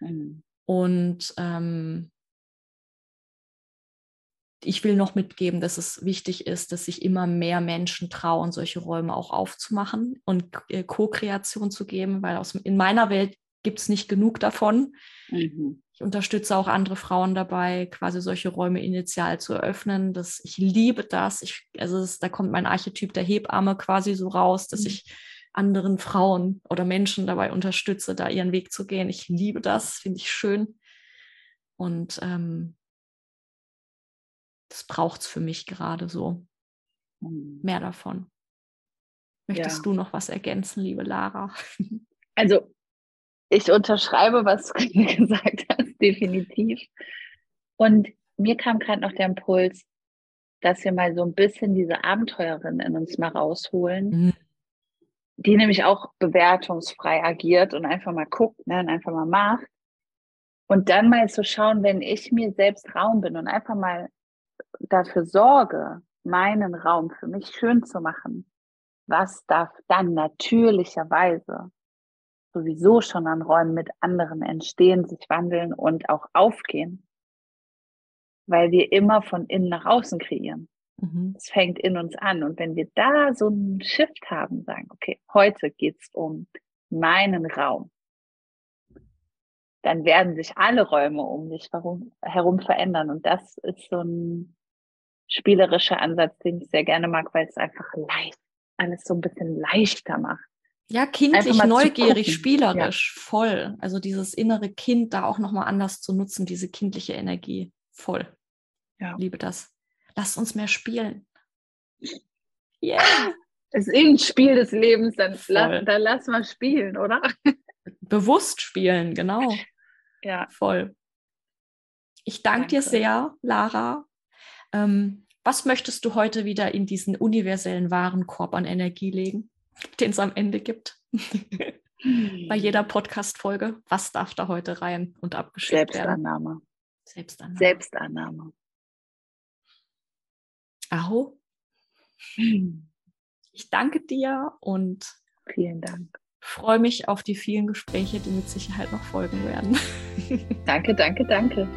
Mhm. Und ähm, ich will noch mitgeben, dass es wichtig ist, dass sich immer mehr Menschen trauen, solche Räume auch aufzumachen und äh, Co-Kreation zu geben, weil aus, in meiner Welt gibt es nicht genug davon. Mhm. Ich unterstütze auch andere Frauen dabei, quasi solche Räume initial zu eröffnen. Das, ich liebe das. Ich, also das, da kommt mein Archetyp der Hebamme quasi so raus, dass mhm. ich anderen Frauen oder Menschen dabei unterstütze, da ihren Weg zu gehen. Ich liebe das, finde ich schön. Und ähm, das braucht es für mich gerade so. Mhm. Mehr davon. Möchtest ja. du noch was ergänzen, liebe Lara? Also, ich unterschreibe, was du gesagt hast, definitiv. Und mir kam gerade noch der Impuls, dass wir mal so ein bisschen diese Abenteuerin in uns mal rausholen, mhm. die nämlich auch bewertungsfrei agiert und einfach mal guckt ne, und einfach mal macht. Und dann mal zu schauen, wenn ich mir selbst Raum bin und einfach mal dafür sorge, meinen Raum für mich schön zu machen, was darf dann natürlicherweise sowieso schon an Räumen mit anderen entstehen, sich wandeln und auch aufgehen? Weil wir immer von innen nach außen kreieren. Mhm. Es fängt in uns an. Und wenn wir da so einen Shift haben, sagen, okay, heute geht's um meinen Raum, dann werden sich alle Räume um dich herum verändern. Und das ist so ein spielerischer Ansatz, den ich sehr gerne mag, weil es einfach leicht, alles so ein bisschen leichter macht. Ja, kindlich, neugierig, spielerisch, ja. voll. Also dieses innere Kind da auch nochmal anders zu nutzen, diese kindliche Energie, voll. Ja. Liebe das. Lasst uns mehr spielen. Yeah. Es ist ein Spiel des Lebens, dann, la, dann lass mal spielen, oder? Bewusst spielen, genau. Ja. Voll. Ich danke, danke. dir sehr, Lara. Ähm, was möchtest du heute wieder in diesen universellen Warenkorb an Energie legen, den es am Ende gibt? Bei jeder Podcast-Folge. Was darf da heute rein und abgeschickt Selbstannahme. werden? Selbstannahme. Selbstannahme. Aho. Ich danke dir und vielen Dank. Freue mich auf die vielen Gespräche, die mit Sicherheit noch folgen werden. Danke, danke, danke.